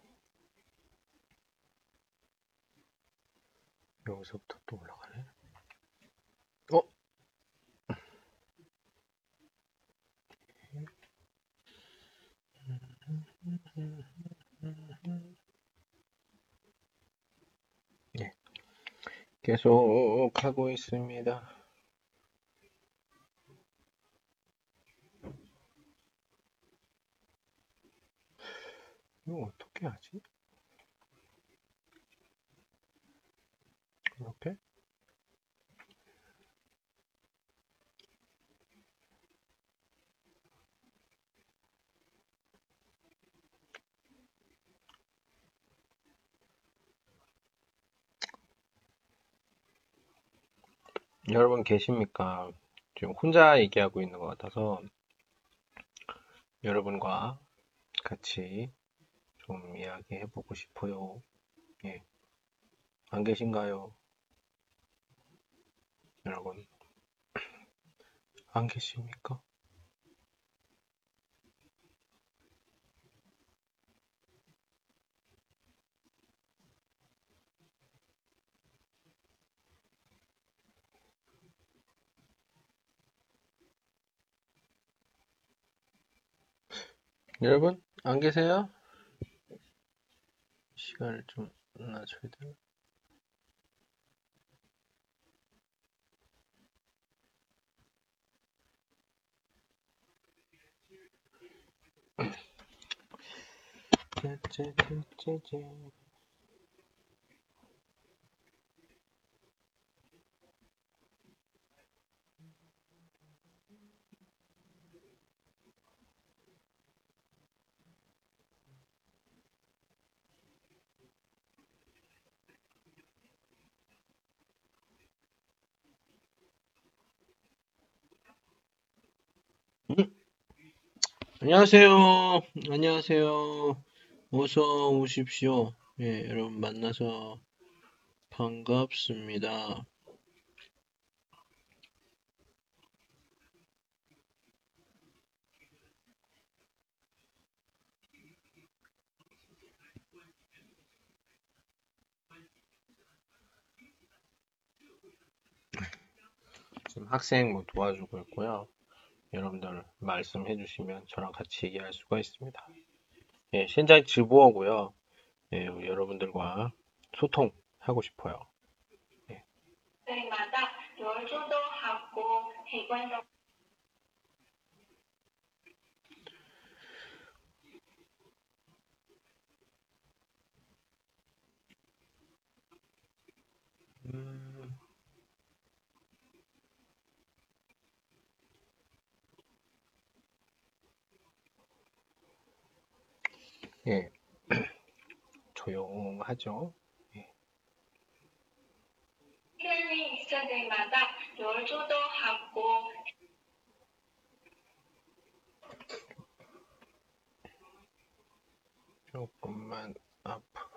여기서부터 또 올라가네. 어? 예. 계속 하고 있습니다. 이거 어떻게 하지? 이렇게? 여러분 계십니까? 지금 혼자 얘기하고 있는 것 같아서 여러분과 같이 좀 이야기해보고 싶어요. 예. 안 계신가요? 여러분, 안 계십니까? 여러분, 안 계세요? 시간을 좀 낮춰야 되나? 째째째째째. 안녕하세요. 안녕하세요. 어서 오십시오. 예, 여러분 만나서 반갑습니다. 지금 학생 뭐 도와주고 있고요. 여러분들 말씀해 주시면 저랑 같이 얘기할 수가 있습니다. 예, 현장 즈보어고요. 예, 여러분들과 소통하고 싶어요. 예. 음... 예, 조용하죠. 예. 시간이 있을 때마다 열조도 하고 조금만 앞으로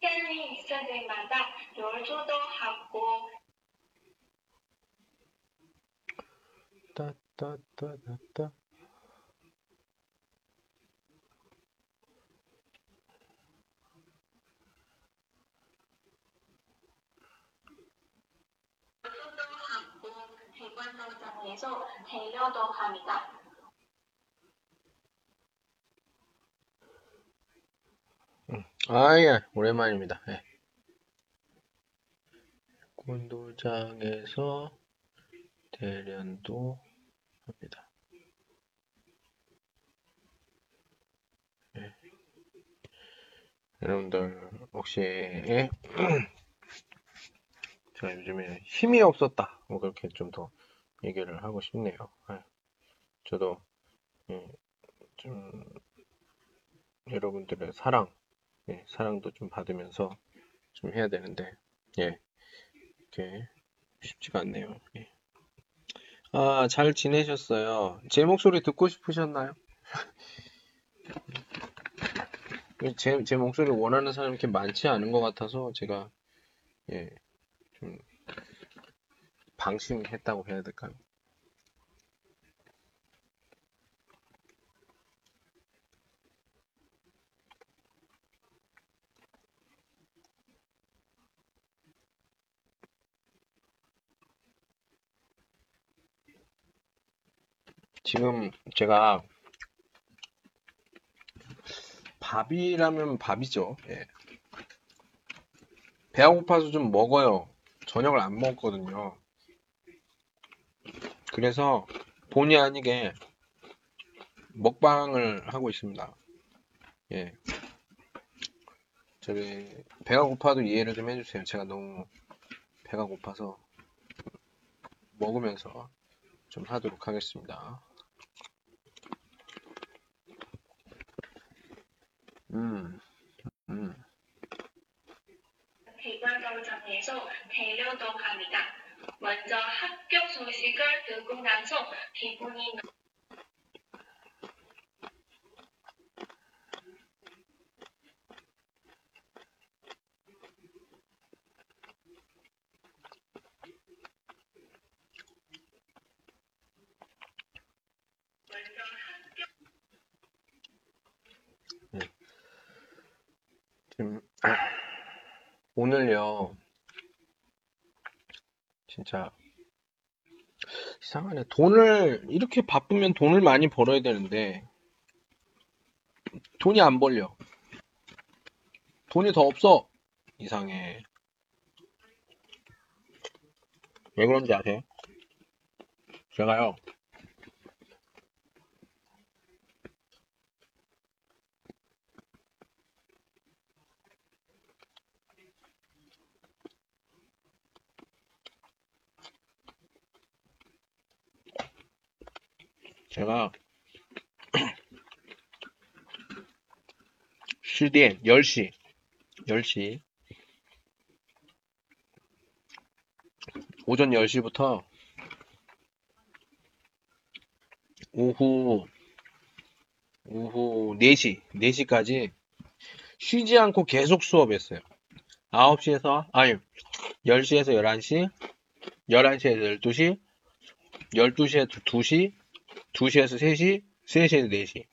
시간이 있을 때마다 열조도 하고 따따따따따 놀조도 하고 배관도 그 장려도 합니다. 아, 예, 오랜만입니다. 예. 곤도장에서 대련도 합니다. 예. 여러분들, 혹시, 예? 제가 요즘에 힘이 없었다. 뭐 그렇게 좀 더 얘기를 하고 싶네요. 예. 저도 예, 좀 여러분들의 사랑, 예, 사랑도 좀 받으면서 좀 해야 되는데, 예, 이렇게 쉽지가 않네요. 예. 아, 잘 지내셨어요? 제 목소리 듣고 싶으셨나요? 제, 제 목소리 원하는 사람이 이렇게 많지 않은 것 같아서 제가, 예, 좀, 방심했다고 해야 될까요? 지금 제가 밥이라면 밥이죠. 예. 배가 고파서 좀 먹어요. 저녁을 안 먹거든요. 그래서 본의 아니게 먹방을 하고 있습니다. 예. 저기 배가 고파도 이해를 좀 해주세요. 제가 너무 배가 고파서 먹으면서 좀 하도록 하겠습니다. 음, 음. 대관광장에서 대려동합니다. 먼저 합격 소식을 듣고 나서 기분이 오늘요. 진짜 이상하네. 돈을 이렇게 바쁘면 돈을 많이 벌어야 되는데 돈이 안 벌려. 돈이 더 없어. 이상해. 왜 그런지 아세요? 제가요 제가 10点 10시 10시 오전 10시부터 오후 오후 4시 4시까지 쉬지 않고 계속 수업했어요. 9시에서 아니 10시에서 11시 11시에서 12시 12시에서 2시 2시에서 3시 3시에서 4시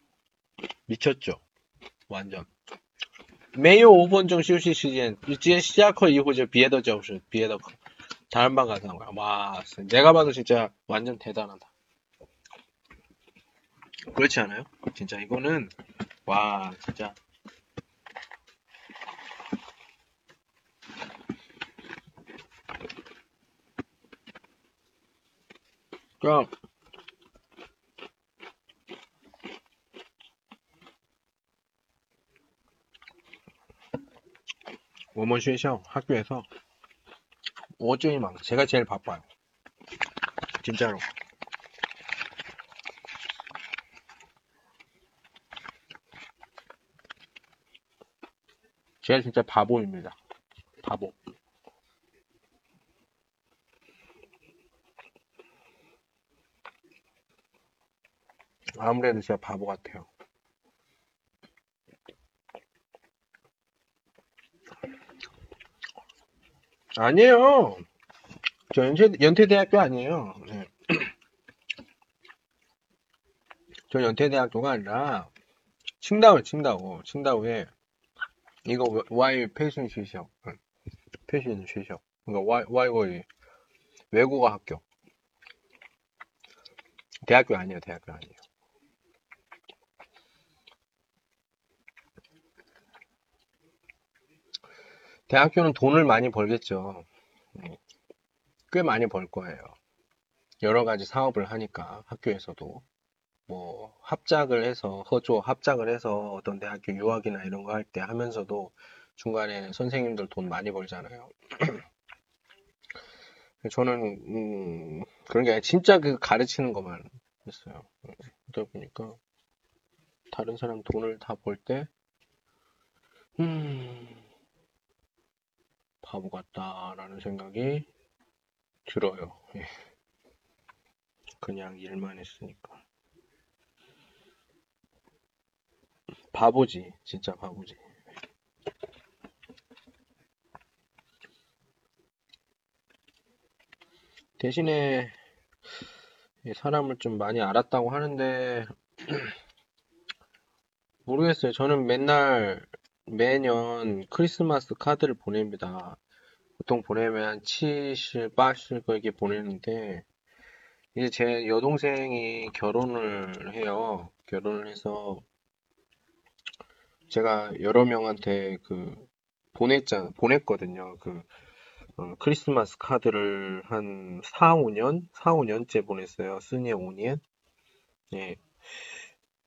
미쳤죠? 완전 没有5分钟休息时间直接下课以后就别的教室别的课 다른 방 가서 한 거야. 와, 내가 봐도 진짜 완전 대단하다. 그렇지 않아요? 진짜 이거는 와, 진짜 그럼 원문 쉐셔 학교에서 어쩌니 막 제가 제일 바빠요. 진짜로. 제가 진짜 바보입니다. 바보. 아무래도 제가 바보 같아요. 아니에요. 저 연세, 연태대학교 아니에요. 네. 저 연태대학교가 아니라 칭다오, 칭다오, 칭다오에 이거 와이 패션 시셔, 패션 시셔. 그러니까 와이 와이 외국어 학교. 대학교 아니에요, 대학교 아니에요. 대학교는 돈을 많이 벌겠죠. 네. 꽤 많이 벌 거예요. 여러 가지 사업을 하니까 학교에서도 뭐 합작을 해서 허조 합작을 해서 어떤 대학교 유학이나 이런 거 할 때 하면서도 중간에 선생님들 돈 많이 벌잖아요. 저는 음, 그런 게 아니라 진짜 그 가르치는 것만 했어요. 그러다 보니까 다른 사람 돈을 다 벌 때, 음, 바보 같다라는 생각이 들어요. 예. 그냥 일만 했으니까. 바보지, 진짜 바보지. 대신에 이 사람을 좀 많이 알았다고 하는데 모르겠어요. 저는 맨날 매년 크리스마스 카드를 보냅니다. 보통 보내면 7실, 8실 그렇게 보내는데 이제 제 여동생이 결혼을 해요. 결혼을 해서 제가 여러 명한테 그 보냈잖아, 보냈거든요. 그 어, 크리스마스 카드를 한 4, 5년? 4, 5년째 보냈어요. 四年 5년? 예.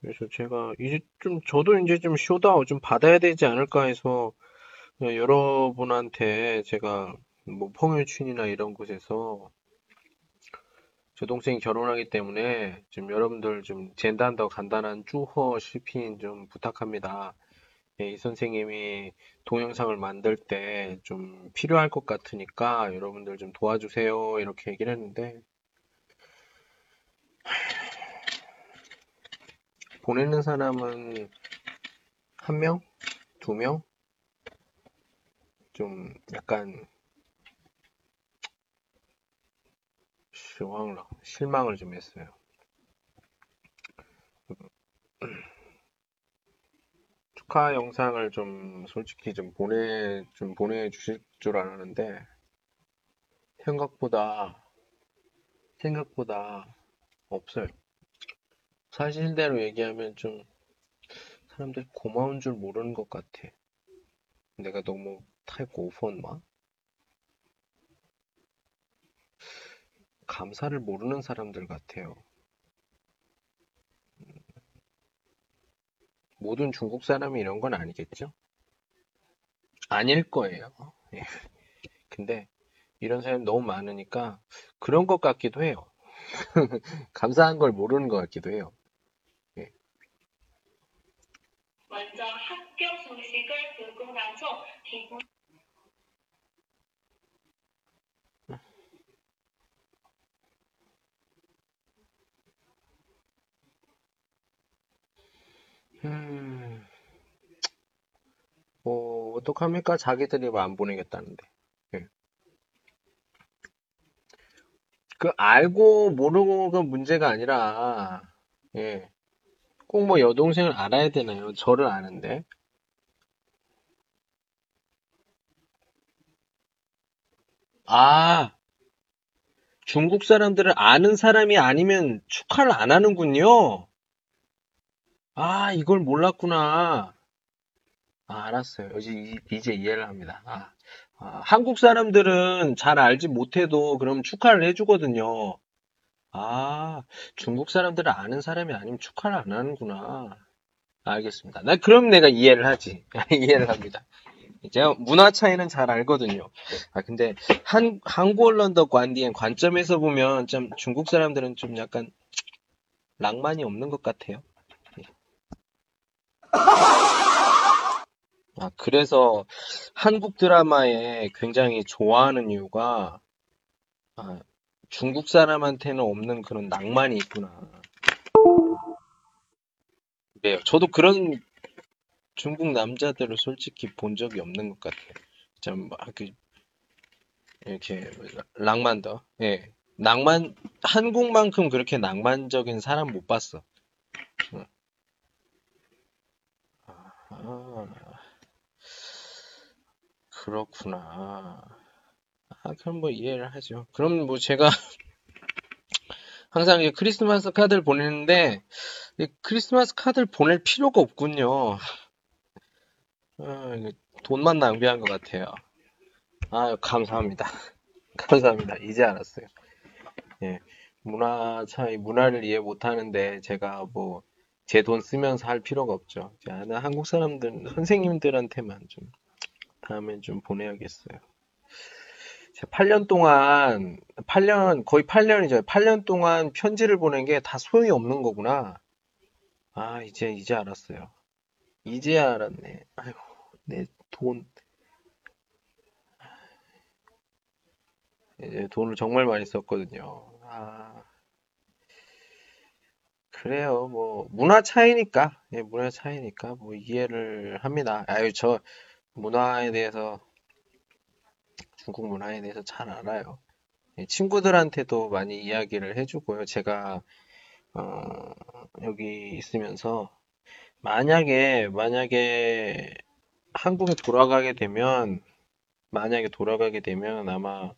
그래서 제가 이제 좀, 저도 이제 좀 收到 좀 받아야 되지 않을까 해서 어, 여러분한테 제가 뭐 朋友圈이나 이런 곳에서 제 동생이 결혼하기 때문에 좀 여러분들 좀 简单的 간단한 祝贺 视频 좀 부탁합니다. 예, 이 선생님이 동영상을 만들 때 좀 필요할 것 같으니까 여러분들 좀 도와주세요. 이렇게 얘기를 했는데, 보내는 사람은 한 명? 두 명? 좀 약간 실망을, 실망을 좀 했어요. 축하 영상을 좀 솔직히 좀 보내, 좀 보내주실 줄 알았는데, 생각보다, 생각보다 없어요. 사실대로 얘기하면 좀 사람들이 고마운 줄 모르는 것 같아. 내가 너무 타입 오펀마? 감사를 모르는 사람들 같아요. 모든 중국 사람이 이런 건 아니겠죠? 아닐 거예요. 예. 근데 이런 사람이 너무 많으니까 그런 것 같기도 해요. 감사한 걸 모르는 것 같기도 해요. 먼저 학교 소식을 듣고 나서 기분 음, 뭐, 어떡합니까? 자기들이 뭐안 보내겠다는데. 예. 그, 알고 모르고가 문제가 아니라, 예. 꼭 뭐 여동생을 알아야 되나요? 저를 아는데. 아, 중국 사람들을 아는 사람이 아니면 축하를 안 하는군요. 아, 이걸 몰랐구나. 아, 알았어요. 이제, 이- 이제 이해를 합니다. 아, 아, 한국 사람들은 잘 알지 못해도 그럼 축하를 해주거든요. 아, 중국 사람들은 아는 사람이 아니면 축하를 안 하는구나. 알겠습니다. 나 그럼 내가 이해를 하지. 이해를 합니다. 제가 문화 차이는 잘 알거든요. 아, 근데 한, 한국 언론더 관디엔 관점에서 보면 좀 중국 사람들은 좀 약간 낭만이 없는 것 같아요. 아, 그래서 한국 드라마에 굉장히 좋아하는 이유가 아, 중국 사람한테는 없는 그런 낭만이 있구나. 네, 저도 그런 중국 남자들을 솔직히 본 적이 없는 것 같아요. 좀, 막 그, 이렇게, 낭만더. 예. 낭만, 한국만큼 그렇게 낭만적인 사람 못 봤어. 응. 아, 그렇구나. 아, 그럼 뭐 이해를 하죠. 그럼 뭐 제가 항상 이 크리스마스 카드를 보내는데, 이 크리스마스 카드를 보낼 필요가 없군요. 아, 돈만 낭비한 것 같아요. 아, 감사합니다. 감사합니다. 이제 알았어요. 예. 문화 차이, 문화를 이해 못하는데 제가 뭐 제 돈 쓰면서 할 필요가 없죠. 자, 나 한국 사람들, 선생님들한테만 좀 다음엔 좀 보내야겠어요. 제가 8년 동안, 8년, 거의 8년이죠. 8년 동안 편지를 보낸 게 다 소용이 없는 거구나. 아, 이제, 이제 알았어요. 이제 알았네. 아이고, 내 돈. 이제 돈을 정말 많이 썼거든요. 아, 그래요. 뭐, 문화 차이니까. 예, 문화 차이니까. 뭐, 이해를 합니다. 아유, 저, 문화에 대해서, 중국 문화에 대해서 잘 알아요. 예, 친구들한테도 많이 이야기를 해주고요. 제가, 어, 여기 있으면서, 만약에, 만약에, 한국에 돌아가게 되면, 만약에 돌아가게 되면 아마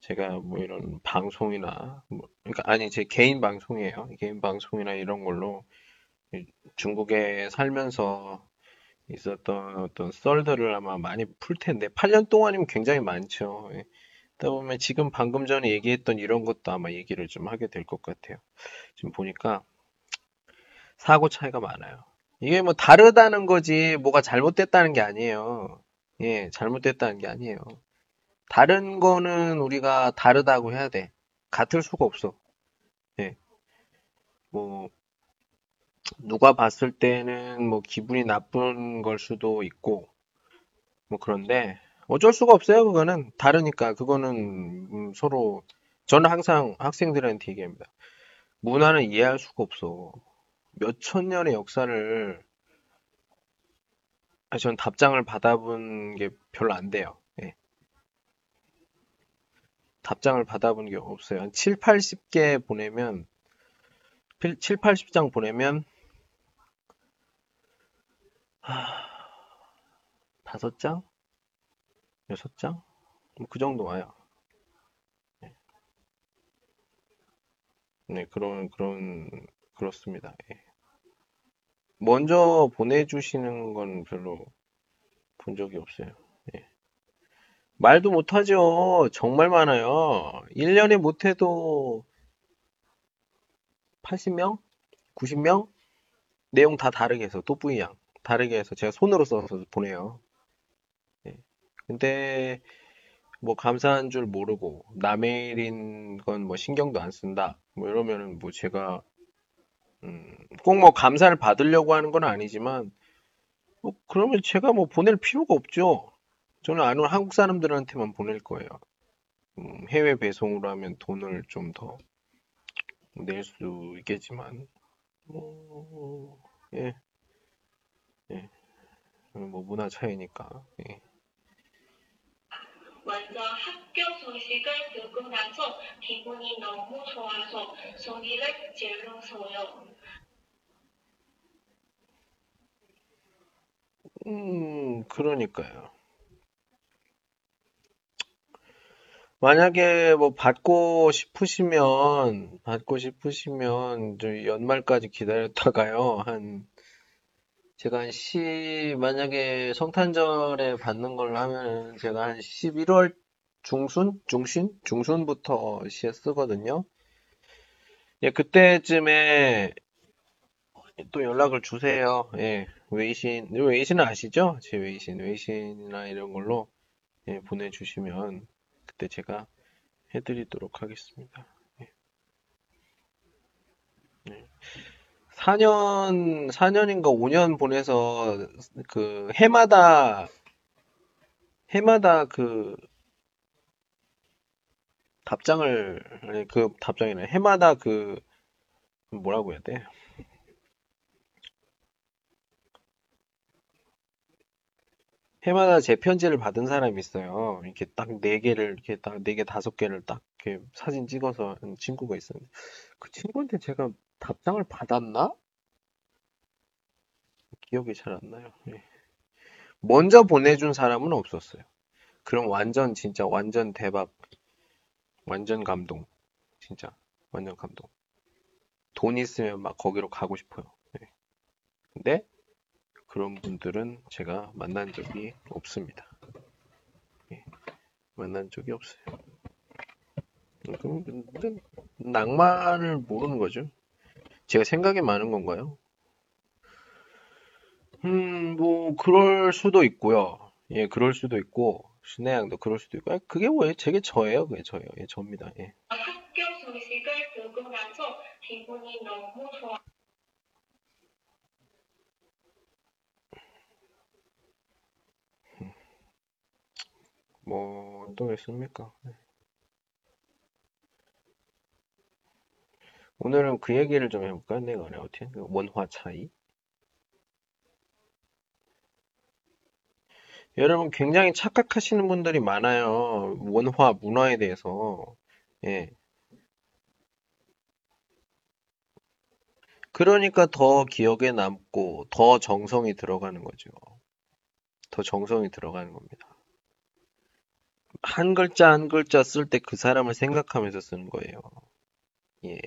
제가 뭐 이런 방송이나, 뭐, 그러니까 아니, 제 개인 방송이에요. 개인 방송이나 이런 걸로 이 중국에 살면서 있었던 어떤 썰들을 아마 많이 풀 텐데, 8년 동안이면 굉장히 많죠. 예. 그러다 보면 지금 방금 전에 얘기했던 이런 것도 아마 얘기를 좀 하게 될 것 같아요. 지금 보니까 사고 차이가 많아요. 이게 뭐 다르다는 거지, 뭐가 잘못됐다는 게 아니에요. 예, 잘못됐다는 게 아니에요. 다른 거는 우리가 다르다고 해야 돼. 같을 수가 없어. 예. 뭐, 누가 봤을 때는 뭐 기분이 나쁜 걸 수도 있고, 뭐 그런데 어쩔 수가 없어요. 그거는 다르니까. 그거는 음, 서로, 저는 항상 학생들한테 얘기합니다. 문화는 이해할 수가 없어. 몇천 년의 역사를, 아, 전 답장을 받아본 게 별로 안 돼요. 예. 답장을 받아본 게 없어요. 한 7, 80개 보내면, 7, 80장 보내면, 다섯 장? 여섯 장? 뭐 그 정도 와요. 네. 네, 그런, 그런, 그렇습니다. 예. 먼저 보내주시는 건 별로 본 적이 없어요. 예. 말도 못하죠. 정말 많아요. 1년에 못해도 80명? 90명? 내용 다 다르게 해서, 또뿌이 양. 다르게 해서 제가 손으로 써서 보내요. 예. 근데, 뭐, 감사한 줄 모르고, 남의 일인 건 뭐 신경도 안 쓴다. 뭐 이러면은 뭐 제가, 음, 꼭 뭐 감사를 받으려고 하는 건 아니지만, 뭐, 그러면 제가 뭐 보낼 필요가 없죠. 저는 아는 한국 사람들한테만 보낼 거예요. 음, 해외 배송으로 하면 돈을 좀 더 낼 수 있겠지만, 뭐, 예, 예, 뭐 문화 차이니까, 예. 먼저 학교 소식을 듣고 나서 기분이 너무 좋아서 소리를 질러서요. 음, 그러니까요. 만약에 뭐 받고 싶으시면, 받고 싶으시면, 저 연말까지 기다렸다가요, 한, 제가 한 10, 만약에 성탄절에 받는 걸로 하면은 제가 한 11월 중순? 중신? 중순부터 시에 쓰거든요. 예, 그때쯤에 또 연락을 주세요. 예, 웨이신, 웨이신은 아시죠? 제 웨이신, 웨이신이나 이런 걸로 예, 보내주시면 그때 제가 해드리도록 하겠습니다. 예. 네. 4년, 4년인가 5년 보내서 그 해마다, 해마다 그 답장을, 그 답장이네. 해마다 그, 뭐라고 해야 돼? 해마다 제 편지를 받은 사람이 있어요. 이렇게 딱 네 개를, 이렇게 딱 네 개, 다섯 개를 딱 이렇게 사진 찍어서 한 친구가 있었는데, 그 친구한테 제가 답장을 받았나? 기억이 잘 안 나요. 예. 먼저 보내준 사람은 없었어요. 그럼 완전, 진짜 완전 대박. 완전 감동. 진짜. 완전 감동. 돈 있으면 막 거기로 가고 싶어요. 예. 근데, 그런 분들은 제가 만난 적이 없습니다. 예. 만난 적이 없어요. 그럼, 근데 낭만을 모르는 거죠. 제가 생각이 많은 건가요? 음, 뭐, 그럴 수도 있고요. 예, 그럴 수도 있고, 신혜양도 그럴 수도 있고, 아, 그게 뭐예요? 제게 저예요. 그게 저예요. 예, 접니다. 예. 학교 소식을 듣고 나서 기분이 너무 좋아. 또 있습니까? 네. 오늘은 그 얘기를 좀 해볼까요? 내가 어떻게 그 원화 차이. 여러분 굉장히 착각하시는 분들이 많아요. 원화 문화에 대해서. 예. 그러니까 더 기억에 남고 더 정성이 들어가는 거죠. 더 정성이 들어가는 겁니다. 한 글자 한 글자 쓸 때 그 사람을 생각하면서 쓰는 거예요. 예.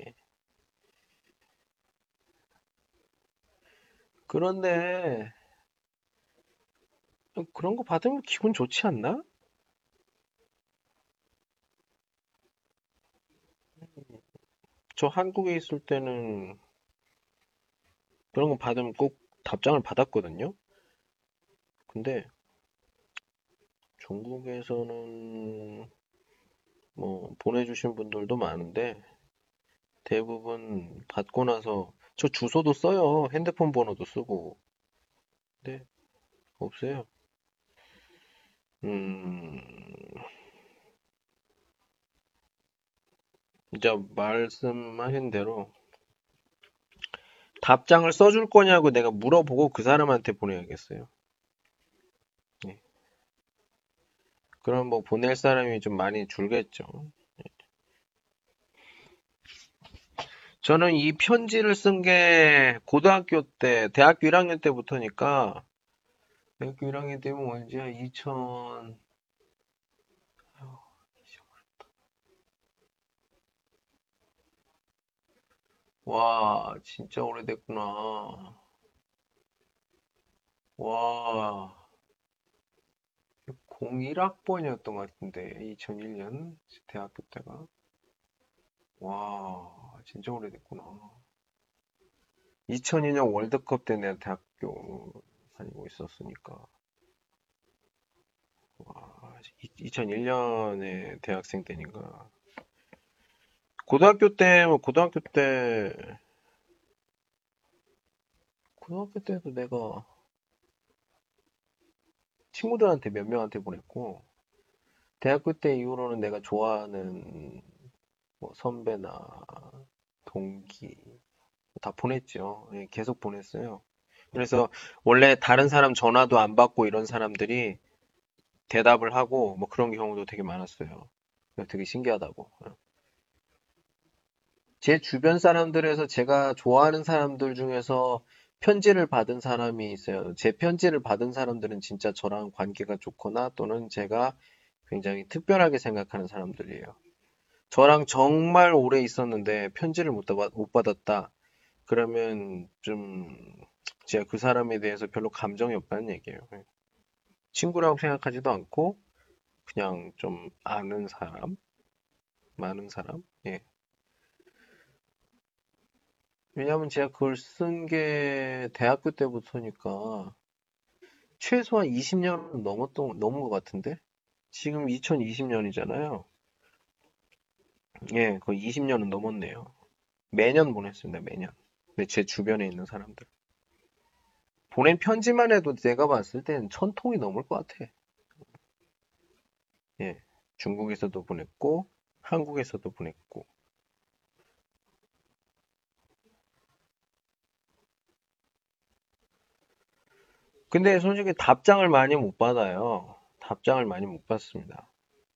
그런데 그런 거 받으면 기분 좋지 않나? 저 한국에 있을 때는 그런 거 받으면 꼭 답장을 받았거든요. 근데 중국에서는 뭐 보내주신 분들도 많은데 대부분 받고 나서 저 주소도 써요. 핸드폰 번호도 쓰고. 근데 없어요. 음, 이제 말씀하신 대로 답장을 써줄 거냐고 내가 물어보고 그 사람한테 보내야겠어요. 그럼 뭐 보낼 사람이 좀 많이 줄겠죠. 예. 저는 이 편지를 쓴 게 고등학교 때, 대학교 1학년 때부터니까, 대학교 1학년 때면 언제야? 2000, 아유, 잊어버렸다. 와, 진짜 오래됐구나. 와, 01학번이었던 것 같은데, 2001년 대학교 때가. 와, 진짜 오래됐구나. 2002년 월드컵 때 내가 대학교 다니고 있었으니까. 와, 2001년에 대학생 때니까. 고등학교 때, 뭐, 고등학교 때, 고등학교 때도 내가 친구들한테 몇 명한테 보냈고, 대학교 때 이후로는 내가 좋아하는 뭐 선배나 동기 다 보냈죠. 예, 계속 보냈어요. 그래서 원래 다른 사람 전화도 안 받고 이런 사람들이 대답을 하고 뭐 그런 경우도 되게 많았어요. 되게 신기하다고. 예. 제 주변 사람들에서 제가 좋아하는 사람들 중에서 편지를 받은 사람이 있어요. 제 편지를 받은 사람들은 진짜 저랑 관계가 좋거나 또는 제가 굉장히 특별하게 생각하는 사람들이에요. 저랑 정말 오래 있었는데 편지를 못, 받았다. 그러면 좀 제가 그 사람에 대해서 별로 감정이 없다는 얘기예요. 친구라고 생각하지도 않고 그냥 좀 아는 사람, 많은 사람. 예. 왜냐하면 제가 그걸 쓴 게 대학교 때부터니까 최소한 20년 넘었던 넘은 것 같은데 지금 2020년이잖아요. 예, 거의 20년은 넘었네요. 매년 보냈습니다, 매년. 근데 제 주변에 있는 사람들. 보낸 편지만 해도 내가 봤을 땐천 통이 넘을 것 같아. 예, 중국에서도 보냈고, 한국에서도 보냈고. 근데 솔직히 답장을 많이 못 받아요. 답장을 많이 못 받습니다.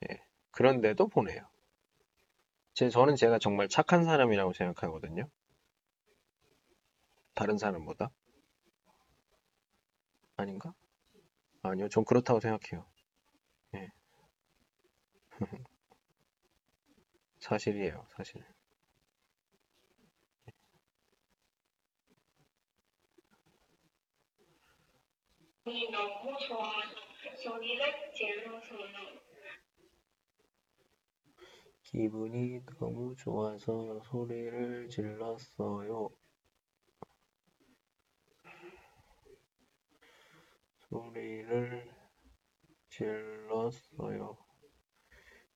예, 그런데도 보내요. 제, 저는 제가 정말 착한 사람이라고 생각하거든요. 다른 사람보다. 아닌가? 아니요, 전 그렇다고 생각해요. 예. 사실이에요, 사실. 이 너무 좋아서 소리를 질러서요. 기분이 너무 좋아서 소리를 질렀어요. 소리를 질렀어요.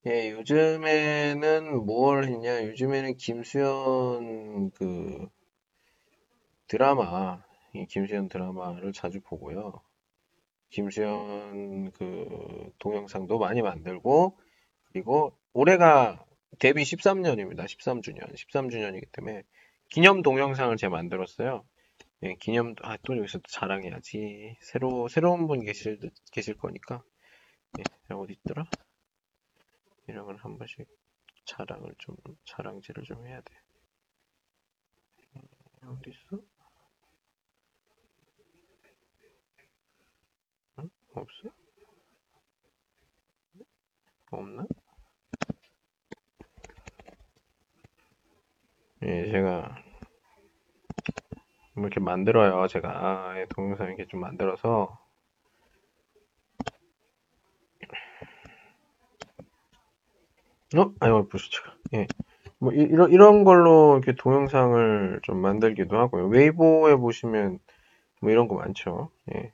예, 요즘에는 뭘 했냐? 요즘에는 김수현 그 드라마, 이 김수현 드라마를 자주 보고요. 김수현 그 동영상도 많이 만들고 그리고 올해가 데뷔 13년입니다. 13주년. 13주년이기 때문에 기념 동영상을 제가 만들었어요. 예, 기념, 아, 또 여기서 또 자랑해야지. 새로, 새로운 분 계실, 계실 거니까. 예, 어디 있더라? 이런 걸 한 번씩 자랑을 좀, 자랑질을 좀 해야 돼. 음, 어디 있어? 응? 없어? 없나? 예, 제가 뭐 이렇게 만들어요. 제가 아, 예, 동영상 이렇게 좀 만들어서 어? 아이고 보시죠. 예. 뭐 이, 런 이런 걸로 이렇게 동영상을 좀 만들기도 하고요. 웨이보에 보시면 뭐 이런 거 많죠. 예.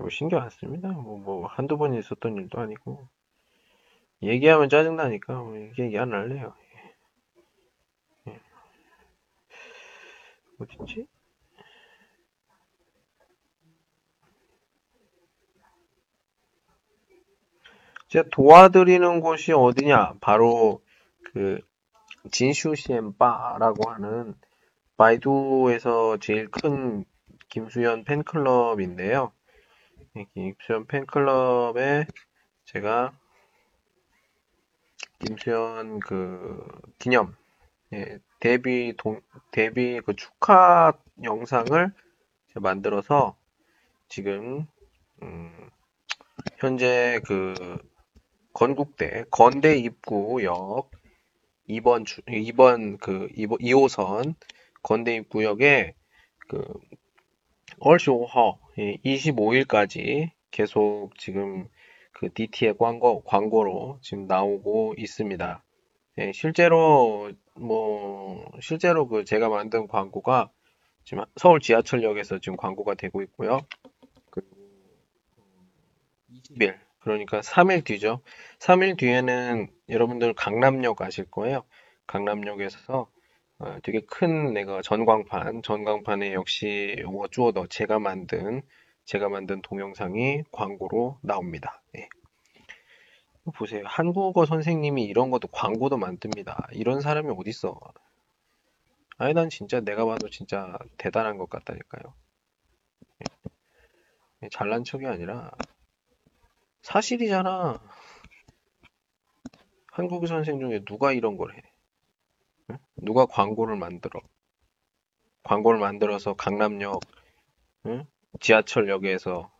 뭐 신경 안 씁니다. 뭐, 뭐 한두 번 있었던 일도 아니고 얘기하면 짜증나니까 뭐 얘기 안 할래요. 예. 예. 어딨지? 제가 도와드리는 곳이 어디냐? 바로 그 진슈시엠바라고 하는 바이두에서 제일 큰 김수현 팬클럽인데요. 이 김수현 팬클럽에 제가 김수현 그 기념 예, 데뷔 동 데뷔 그 축하 영상을 만들어서 지금 음, 현재 그 건국대 건대 입구역 2번 주 2번 그 2호, 2호선 건대 입구역에 그 얼쇼허 25일까지 계속 지금 그 DT의 광고 광고로 지금 나오고 있습니다. 예, 실제로 뭐 실제로 그 제가 만든 광고가 지금 서울 지하철역에서 지금 광고가 되고 있고요. 그리고 20일 그러니까 3일 뒤죠. 3일 뒤에는 여러분들 강남역 아실 거예요. 강남역에서 어, 되게 큰 내가 전광판, 전광판에 역시 워주어더 제가 만든 제가 만든 동영상이 광고로 나옵니다. 예. 보세요. 한국어 선생님이 이런 것도 광고도 만듭니다. 이런 사람이 어딨어? 아니 난 진짜 내가 봐도 진짜 대단한 것 같다니까요. 예. 잘난 척이 아니라 사실이잖아. 한국어 선생 중에 누가 이런 걸 해? 응? 누가 광고를 만들어? 광고를 만들어서 강남역 응? 지하철역에서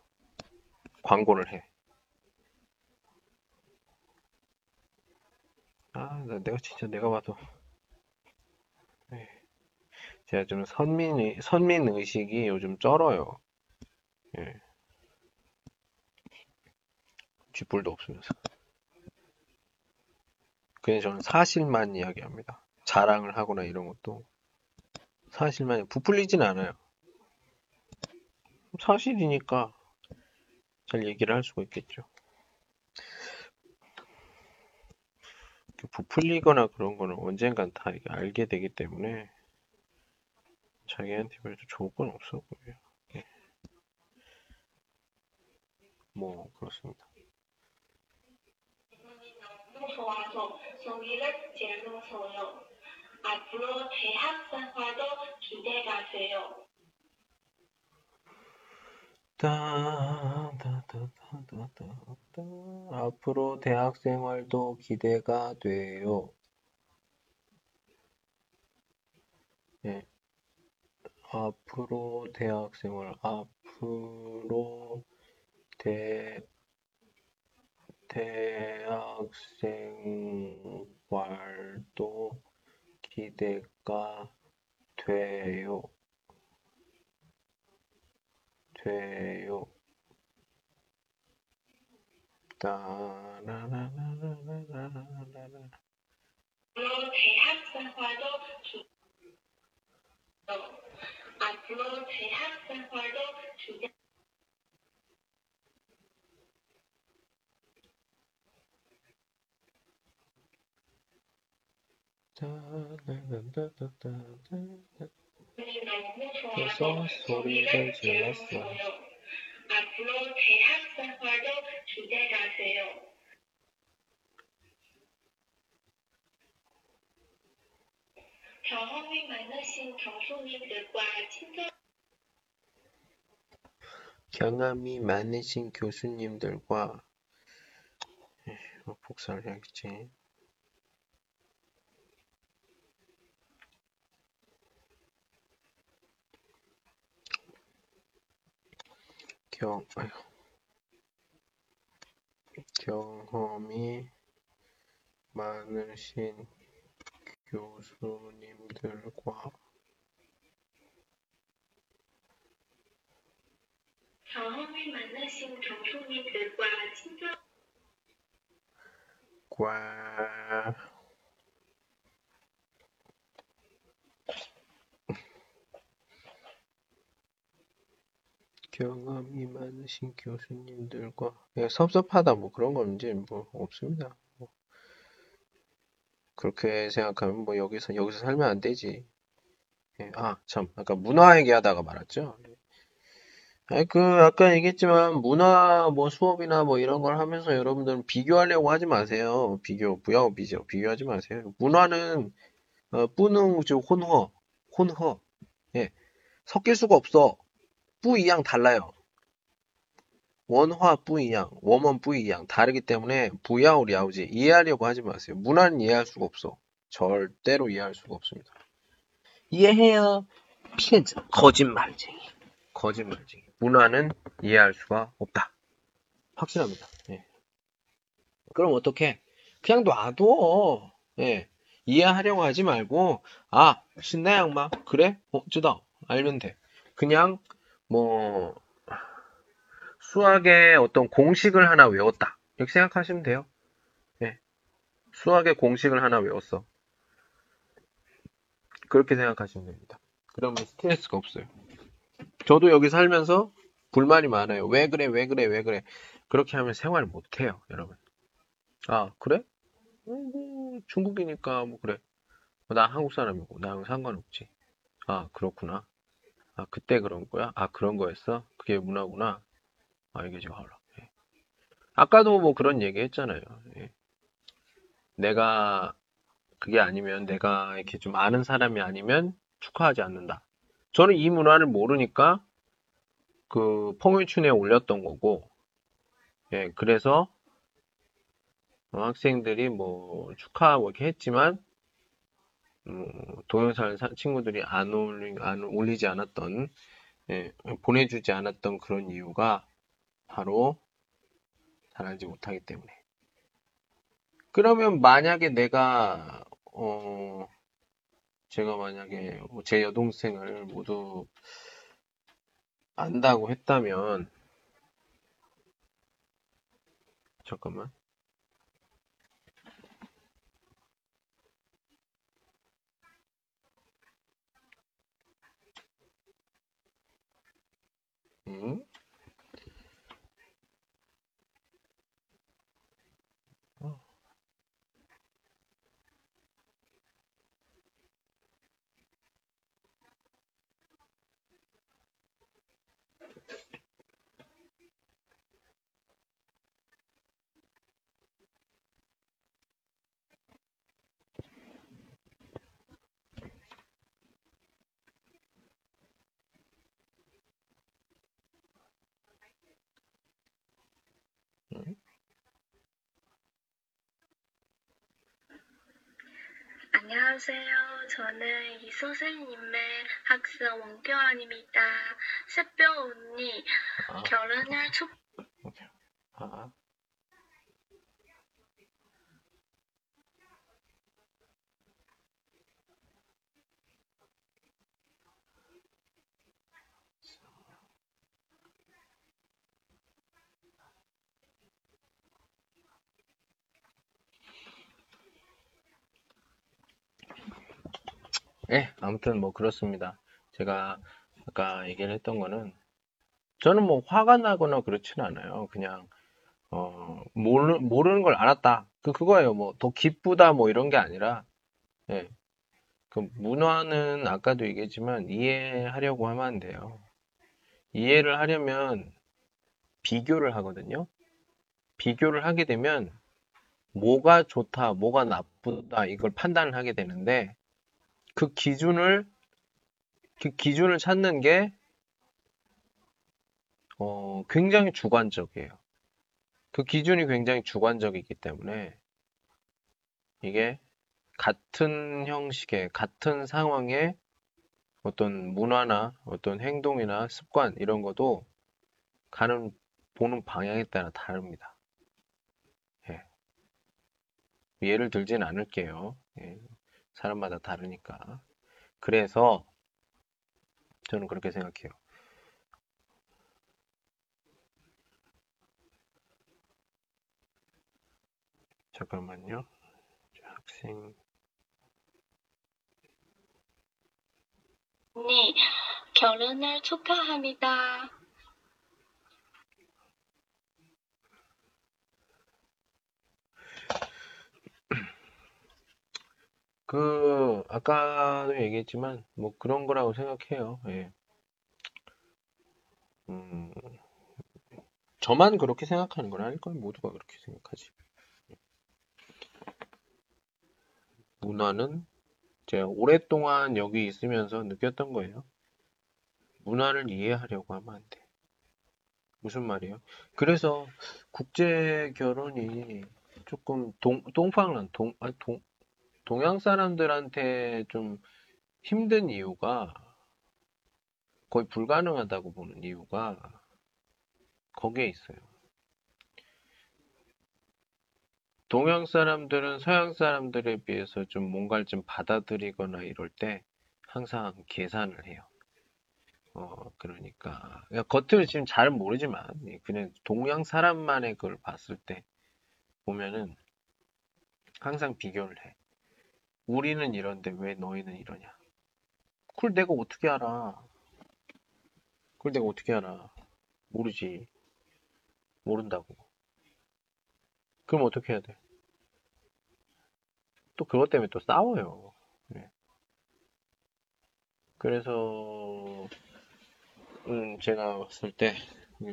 광고를 해. 아, 나- 내가 진짜 내가 봐도 제가 좀 선민 선민 의식이 요즘 쩔어요. 예. 쥐뿔도 없으면서. 그냥 저는 사실만 이야기합니다. 자랑을 하거나 이런 것도 사실만 부풀리진 않아요. 사실이니까 잘 얘기를 할 수가 있겠죠. 부풀리거나 그런 거는 언젠간 다 알게 되기 때문에 자기한테 별로 좋을 건 없어 보여요. 예. 뭐 그렇습니다. 앞으로 대학 생활도 기대가 돼요. 따다다다다다. 앞으로 대학 생활도 기대가 돼요. 예. 앞으로 대학 생활, 앞으로 대, 대학 생활도 기대가 돼요. 돼요. 따라라라라라라라. 앞으로 대학 생활도 기 앞으로 대학 생활도 기대 따라라라라라라. 너무 좋아서 소리를 질렀어. 앞으로 대학 생활도 기대하세요. 경험이 많으신 교수님들과 친절 경험이 많으신 교수님들과 복사를 해야겠지. 경, 아이고. 경험이 많으신 교수님들과 경험이 많으신 교수님들과 친절 과 경험이 많으신 교수님들과 예, 섭섭하다 뭐 그런 건 이제 뭐 없습니다. 뭐. 그렇게 생각하면 뭐 여기서 여기서 살면 안 되지. 예, 아, 참 아까 문화 얘기하다가 말았죠. 아니 그 아까 얘기했지만 문화 뭐 수업이나 뭐 이런 걸 하면서 여러분들은 비교하려고 하지 마세요. 비교 비교 비교하지 마세요. 문화는 어, 뿌능 즉 혼허 혼허 예 섞일 수가 없어. 뿌이양 달라요. 원화 뿌이양 원원 뿌이양 다르기 때문에 부야오 랴오지 이해하려고 하지 마세요. 문화는 이해할 수가 없어. 절대로 이해할 수가 없습니다. 이해해요. 피해자 거짓말쟁이 거짓말쟁이. 문화는 이해할 수가 없다. 확실합니다. 예. 그럼 어떻게? 그냥 놔둬. 예. 이해하려고 하지 말고, 아, 신나 양마. 그래? 어, 쯔다. 알면 돼. 그냥, 뭐, 수학의 어떤 공식을 하나 외웠다. 이렇게 생각하시면 돼요. 예. 수학의 공식을 하나 외웠어. 그렇게 생각하시면 됩니다. 그러면 스트레스가 없어요. 저도 여기 살면서 불만이 많아요. 왜 그래, 왜 그래, 왜 그래. 그렇게 하면 생활 못 해요, 여러분. 아, 그래? 음, 뭐, 중국이니까 뭐 그래. 나 한국 사람이고, 나랑 상관없지. 아, 그렇구나. 아, 그때 그런 거야? 아, 그런 거였어? 그게 문화구나. 아, 이게 지금 하라. 예. 아까도 뭐 그런 얘기 했잖아요. 예. 내가, 그게 아니면, 내가 이렇게 좀 아는 사람이 아니면 축하하지 않는다. 저는 이 문화를 모르니까 그 펑유춘에 올렸던 거고, 예, 그래서 어, 학생들이 뭐 축하 뭐 이렇게 했지만 음, 동영상을 사- 친구들이 안 올리 안 올리지 않았던 예, 보내주지 않았던 그런 이유가 바로 잘하지 못하기 때문에. 그러면 만약에 내가 어 제가 만약에 뭐제 여동생을 모두 안다고 했다면 잠깐만. 음? 어. 음? 안녕하세요. 저는 이 선생님의 학생 원교환입니다. 새벽 언니, 아, 결혼할 축 오케이. 아, 예, 아무튼 뭐 그렇습니다. 제가 아까 얘기를 했던 거는 저는 뭐 화가 나거나 그렇진 않아요. 그냥 어 모르, 모르는 걸 알았다. 그 그거예요. 뭐 더 기쁘다 뭐 이런 게 아니라 예. 그 문화는 아까도 얘기했지만 이해하려고 하면 안 돼요. 이해를 하려면 비교를 하거든요. 비교를 하게 되면 뭐가 좋다, 뭐가 나쁘다 이걸 판단을 하게 되는데 그 기준을 그 기준을 찾는 게 어, 굉장히 주관적이에요. 그 기준이 굉장히 주관적이기 때문에 이게 같은 형식의 같은 상황의 어떤 문화나 어떤 행동이나 습관 이런 것도 가는 보는 방향에 따라 다릅니다. 예. 예를 들진 않을게요. 예. 사람마다 다르니까. 그래서 저는 그렇게 생각해요. 잠깐만요. 자, 학생 언니, 결혼을 축하합니다. 그 아까도 얘기했지만 뭐 그런 거라고 생각해요. 예. 음, 저만 그렇게 생각하는 건 아닐 거예요. 모두가 그렇게 생각하지. 문화는 제가 오랫동안 여기 있으면서 느꼈던 거예요. 문화를 이해하려고 하면 안 돼. 무슨 말이에요? 그래서 국제 결혼이 조금 동, 동방란, 동, 아, 동, 동양 사람들한테 좀 힘든 이유가 거의 불가능하다고 보는 이유가 거기에 있어요. 동양 사람들은 서양 사람들에 비해서 좀 뭔가를 좀 받아들이거나 이럴 때 항상 계산을 해요. 어, 그러니까. 그러니까 겉으로 지금 잘 모르지만, 그냥 동양 사람만의 그걸 봤을 때 보면은 항상 비교를 해. 우리는 이런데 왜 너희는 이러냐? 그걸 내가 어떻게 알아? 그걸 내가 어떻게 알아? 모르지. 모른다고. 그럼 어떻게 해야 돼? 또 그것 때문에 또 싸워요. 네. 그래서 음, 제가 봤을 때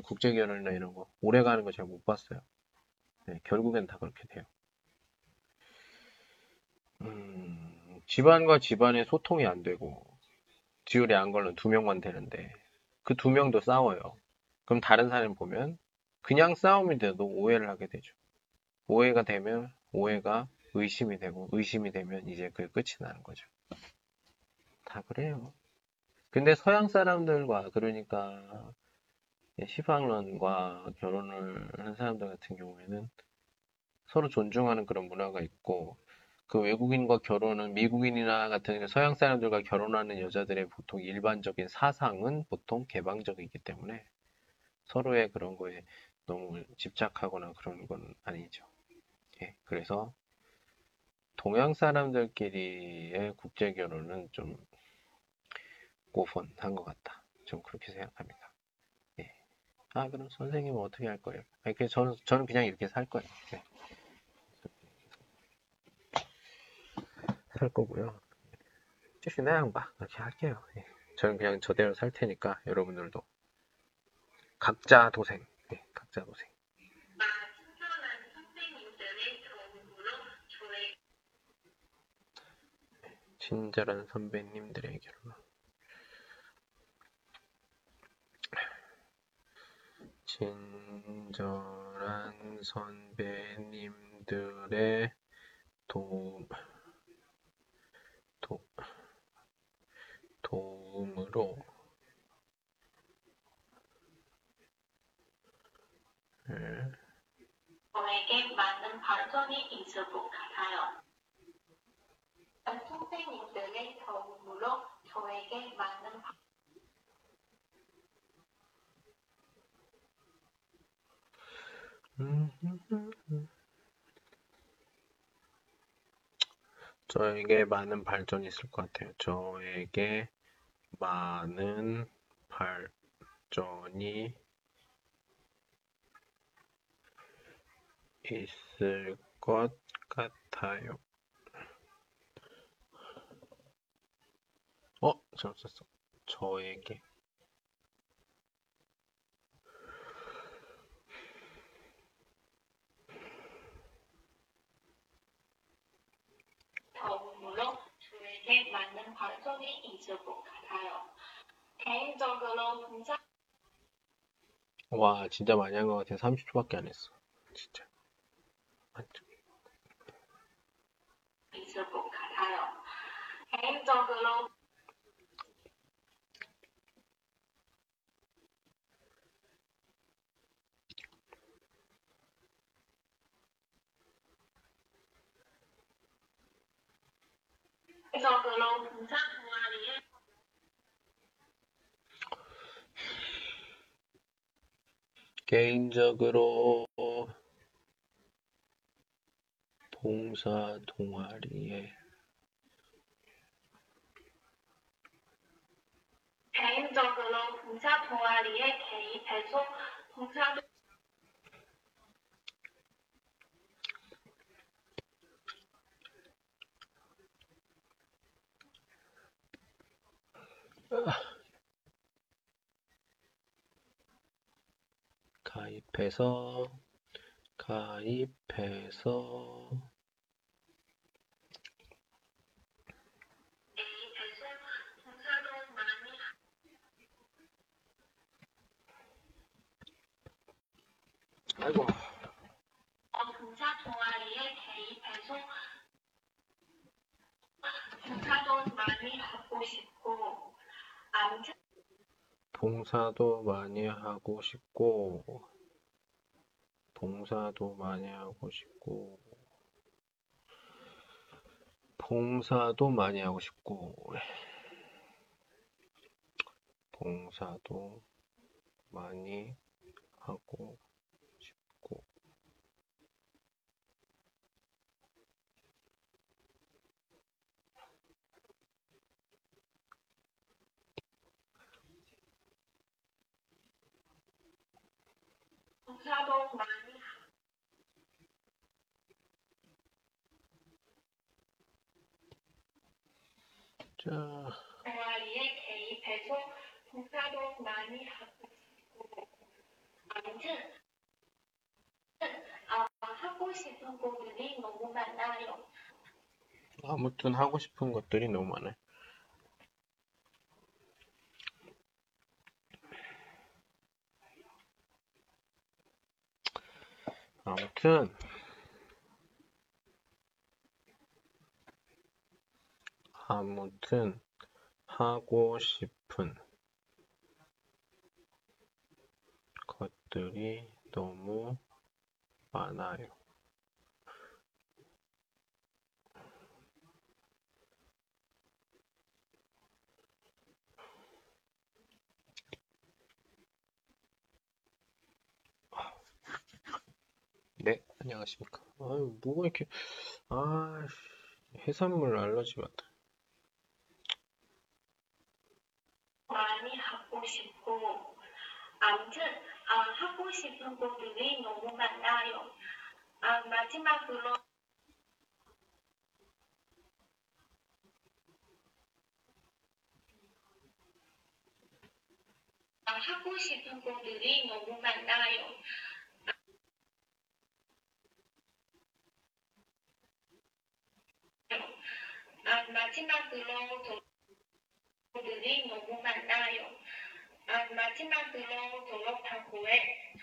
국제 결혼이나 이런 거 오래 가는 거 제가 못 봤어요. 네, 결국엔 다 그렇게 돼요. 음, 집안과 집안의 소통이 안 되고 듀얼이 안 걸는 두 명만 되는데 그 두 명도 싸워요. 그럼 다른 사람 보면 그냥 싸움이 돼도 오해를 하게 되죠. 오해가 되면 오해가 의심이 되고 의심이 되면 이제 그 끝이 나는 거죠. 다 그래요. 근데 서양 사람들과 그러니까 시방론과 결혼을 하는 사람들 같은 경우에는 서로 존중하는 그런 문화가 있고 그 외국인과 결혼은 미국인이나 같은 서양 사람들과 결혼하는 여자들의 보통 일반적인 사상은 보통 개방적이기 때문에 서로의 그런 거에 너무 집착하거나 그런 건 아니죠. 예, 그래서 동양 사람들끼리의 국제 결혼은 좀 고분한 것 같다. 좀 그렇게 생각합니다. 예. 아, 그럼 선생님은 어떻게 할 거예요? 아니, 그 저는, 저는 그냥 이렇게 살 거예요. 예. 할 거고요. 주시나 양바 그렇게 할게요. 예. 저는 그냥 저대로 살 테니까 여러분들도 각자 도생, 예, 각자 도생. 친절한 선배님들에게로 친절한 선배님들의 도움 도, 도움으로 예, 저에게 많은 발전이 있을 것 같아요. 선생님들의 도움으로 저에게 많은 발- 저에게 많은 발전이 있을 것 같아요. 저에게 많은 발전이 있을 것 같아요. 어, 잘못 썼어. 저에게 부분이 있을 것 같아요. 개인적으로 봉사 와, 진짜 많이 한 것 같아. 30초밖에 안 했어. 진짜. 있을 것 같아요. 개인적으로 개인적으로 봉사 동아리에 개인적으로 봉사 동아리에 동아리에 개입해서 봉사 가입해서 가입해서 개입해서. 봉사도 많이 아이고. 하고 봉사 동아리에 개입해서 봉사도 많이 하고 싶고 봉사도 많이 하고 싶고 봉사도 많이 하고 싶고 봉사도 많이 하고 싶고 봉사도 많이 하고 자. 아무튼 하고 싶은 것들이 너무 많아요. 아무튼 아무튼 하고 싶은 것들이 너무 많아요. 네, 안녕하십니까. 아유, 뭐가 이렇게, 아, 해산물 알러지 같다. 많이 하고 싶고 아무튼 아, 하고 싶은 것들이 너무 많아요. 아, 마지막으로 아, 하고 싶은 것들이 너무 많아요. 아, 마지막으로 것들이 너무 많아요. 아, 마지막으로 졸업한 후에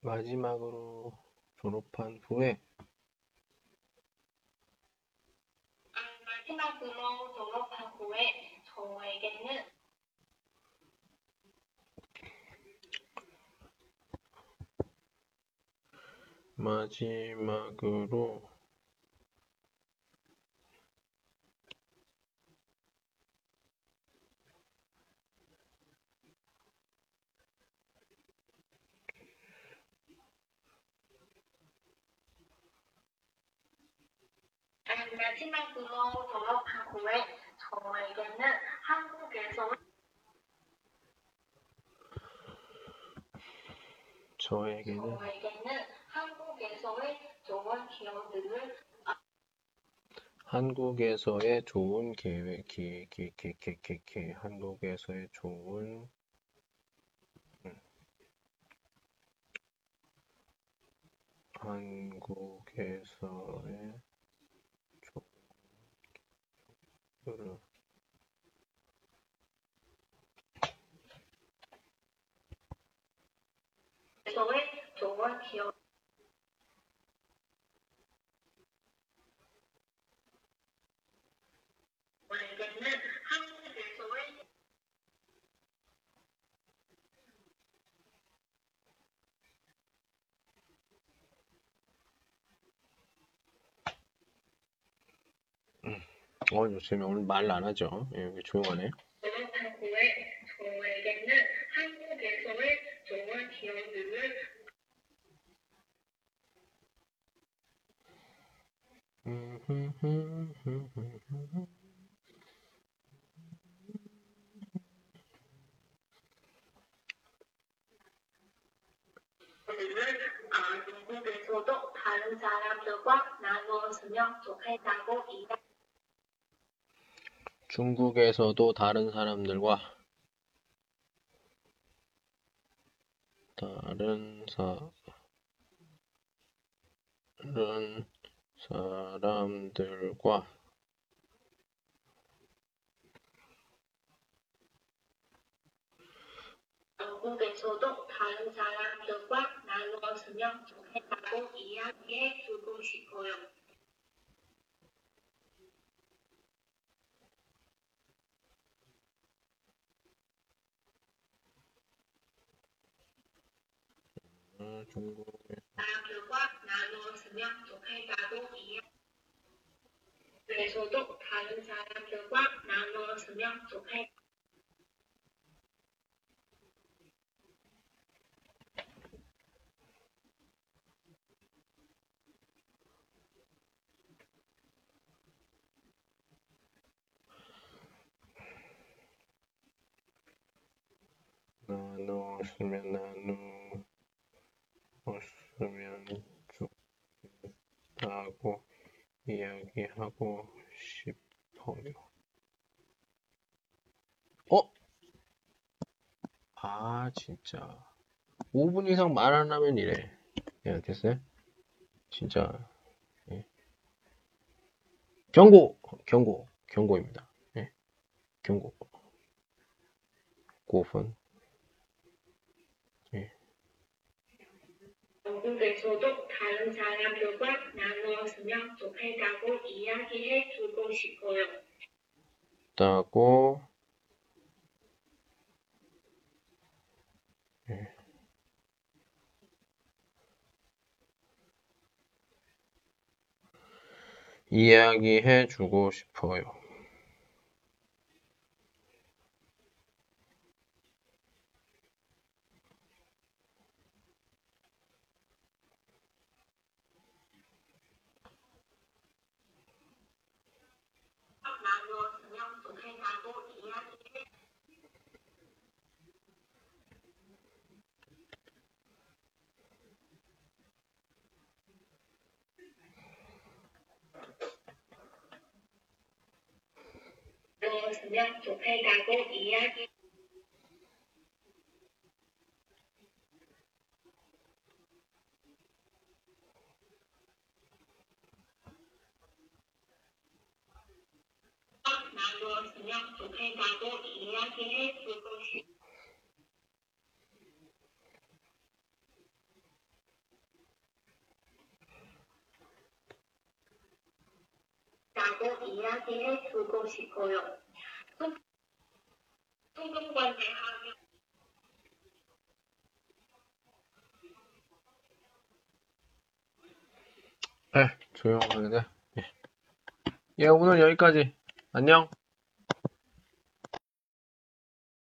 마지막으로 졸업한 후에 아, 마지막으로 졸업한 후에 저에게는 마지막으로 저에게는 한국에서 저에게는 한국에서의 좋은 한국에서의 좋은 계획, 기, 기, 기, 기, 기, 기, 한국에서의 좋은, 음. 한국에서의 所 원래 이제는 한국 대소의 어, 요즘에 오늘 말 안 하죠. 예, 조용하네. 음, 음, 음, 아, 중국에서도 다른 사람들과 나누었으면 좋겠다고 이야기. 중국에서도 다른 사람들과 다른 다른 사람들과 영국에서도 다른 사람들과 나누었으면 좋겠다고 이야기해 주고 싶어요. 어, 중국에 사람들과 나누었으면 좋겠다고 이야기. 그래서도 다른 사람들과 나누었으면 좋겠. 나누었으면 나누었으면 좋겠다고 이야기하고 싶어요. 어? 아, 진짜. 5분 이상 말 안 하면 이래. 예, 됐어요? 진짜. 예. 경고! 경고. 경고입니다. 예. 경고. 5분. 영국에서도 다른 사람들과 나누었으면 좋겠다고 이야기해 주고 싶어요. 다고 예. 이야기해 주고 싶어요. 나누었으면 좋겠다고 이야기해 나누었으면 좋겠다고 이야기 나누었으면 좋겠다고 이야기해 주고 싶 라고 이야기해 주고 싶어요. 네, 조용하게. 예. 예, 오늘 여기까지. 안녕.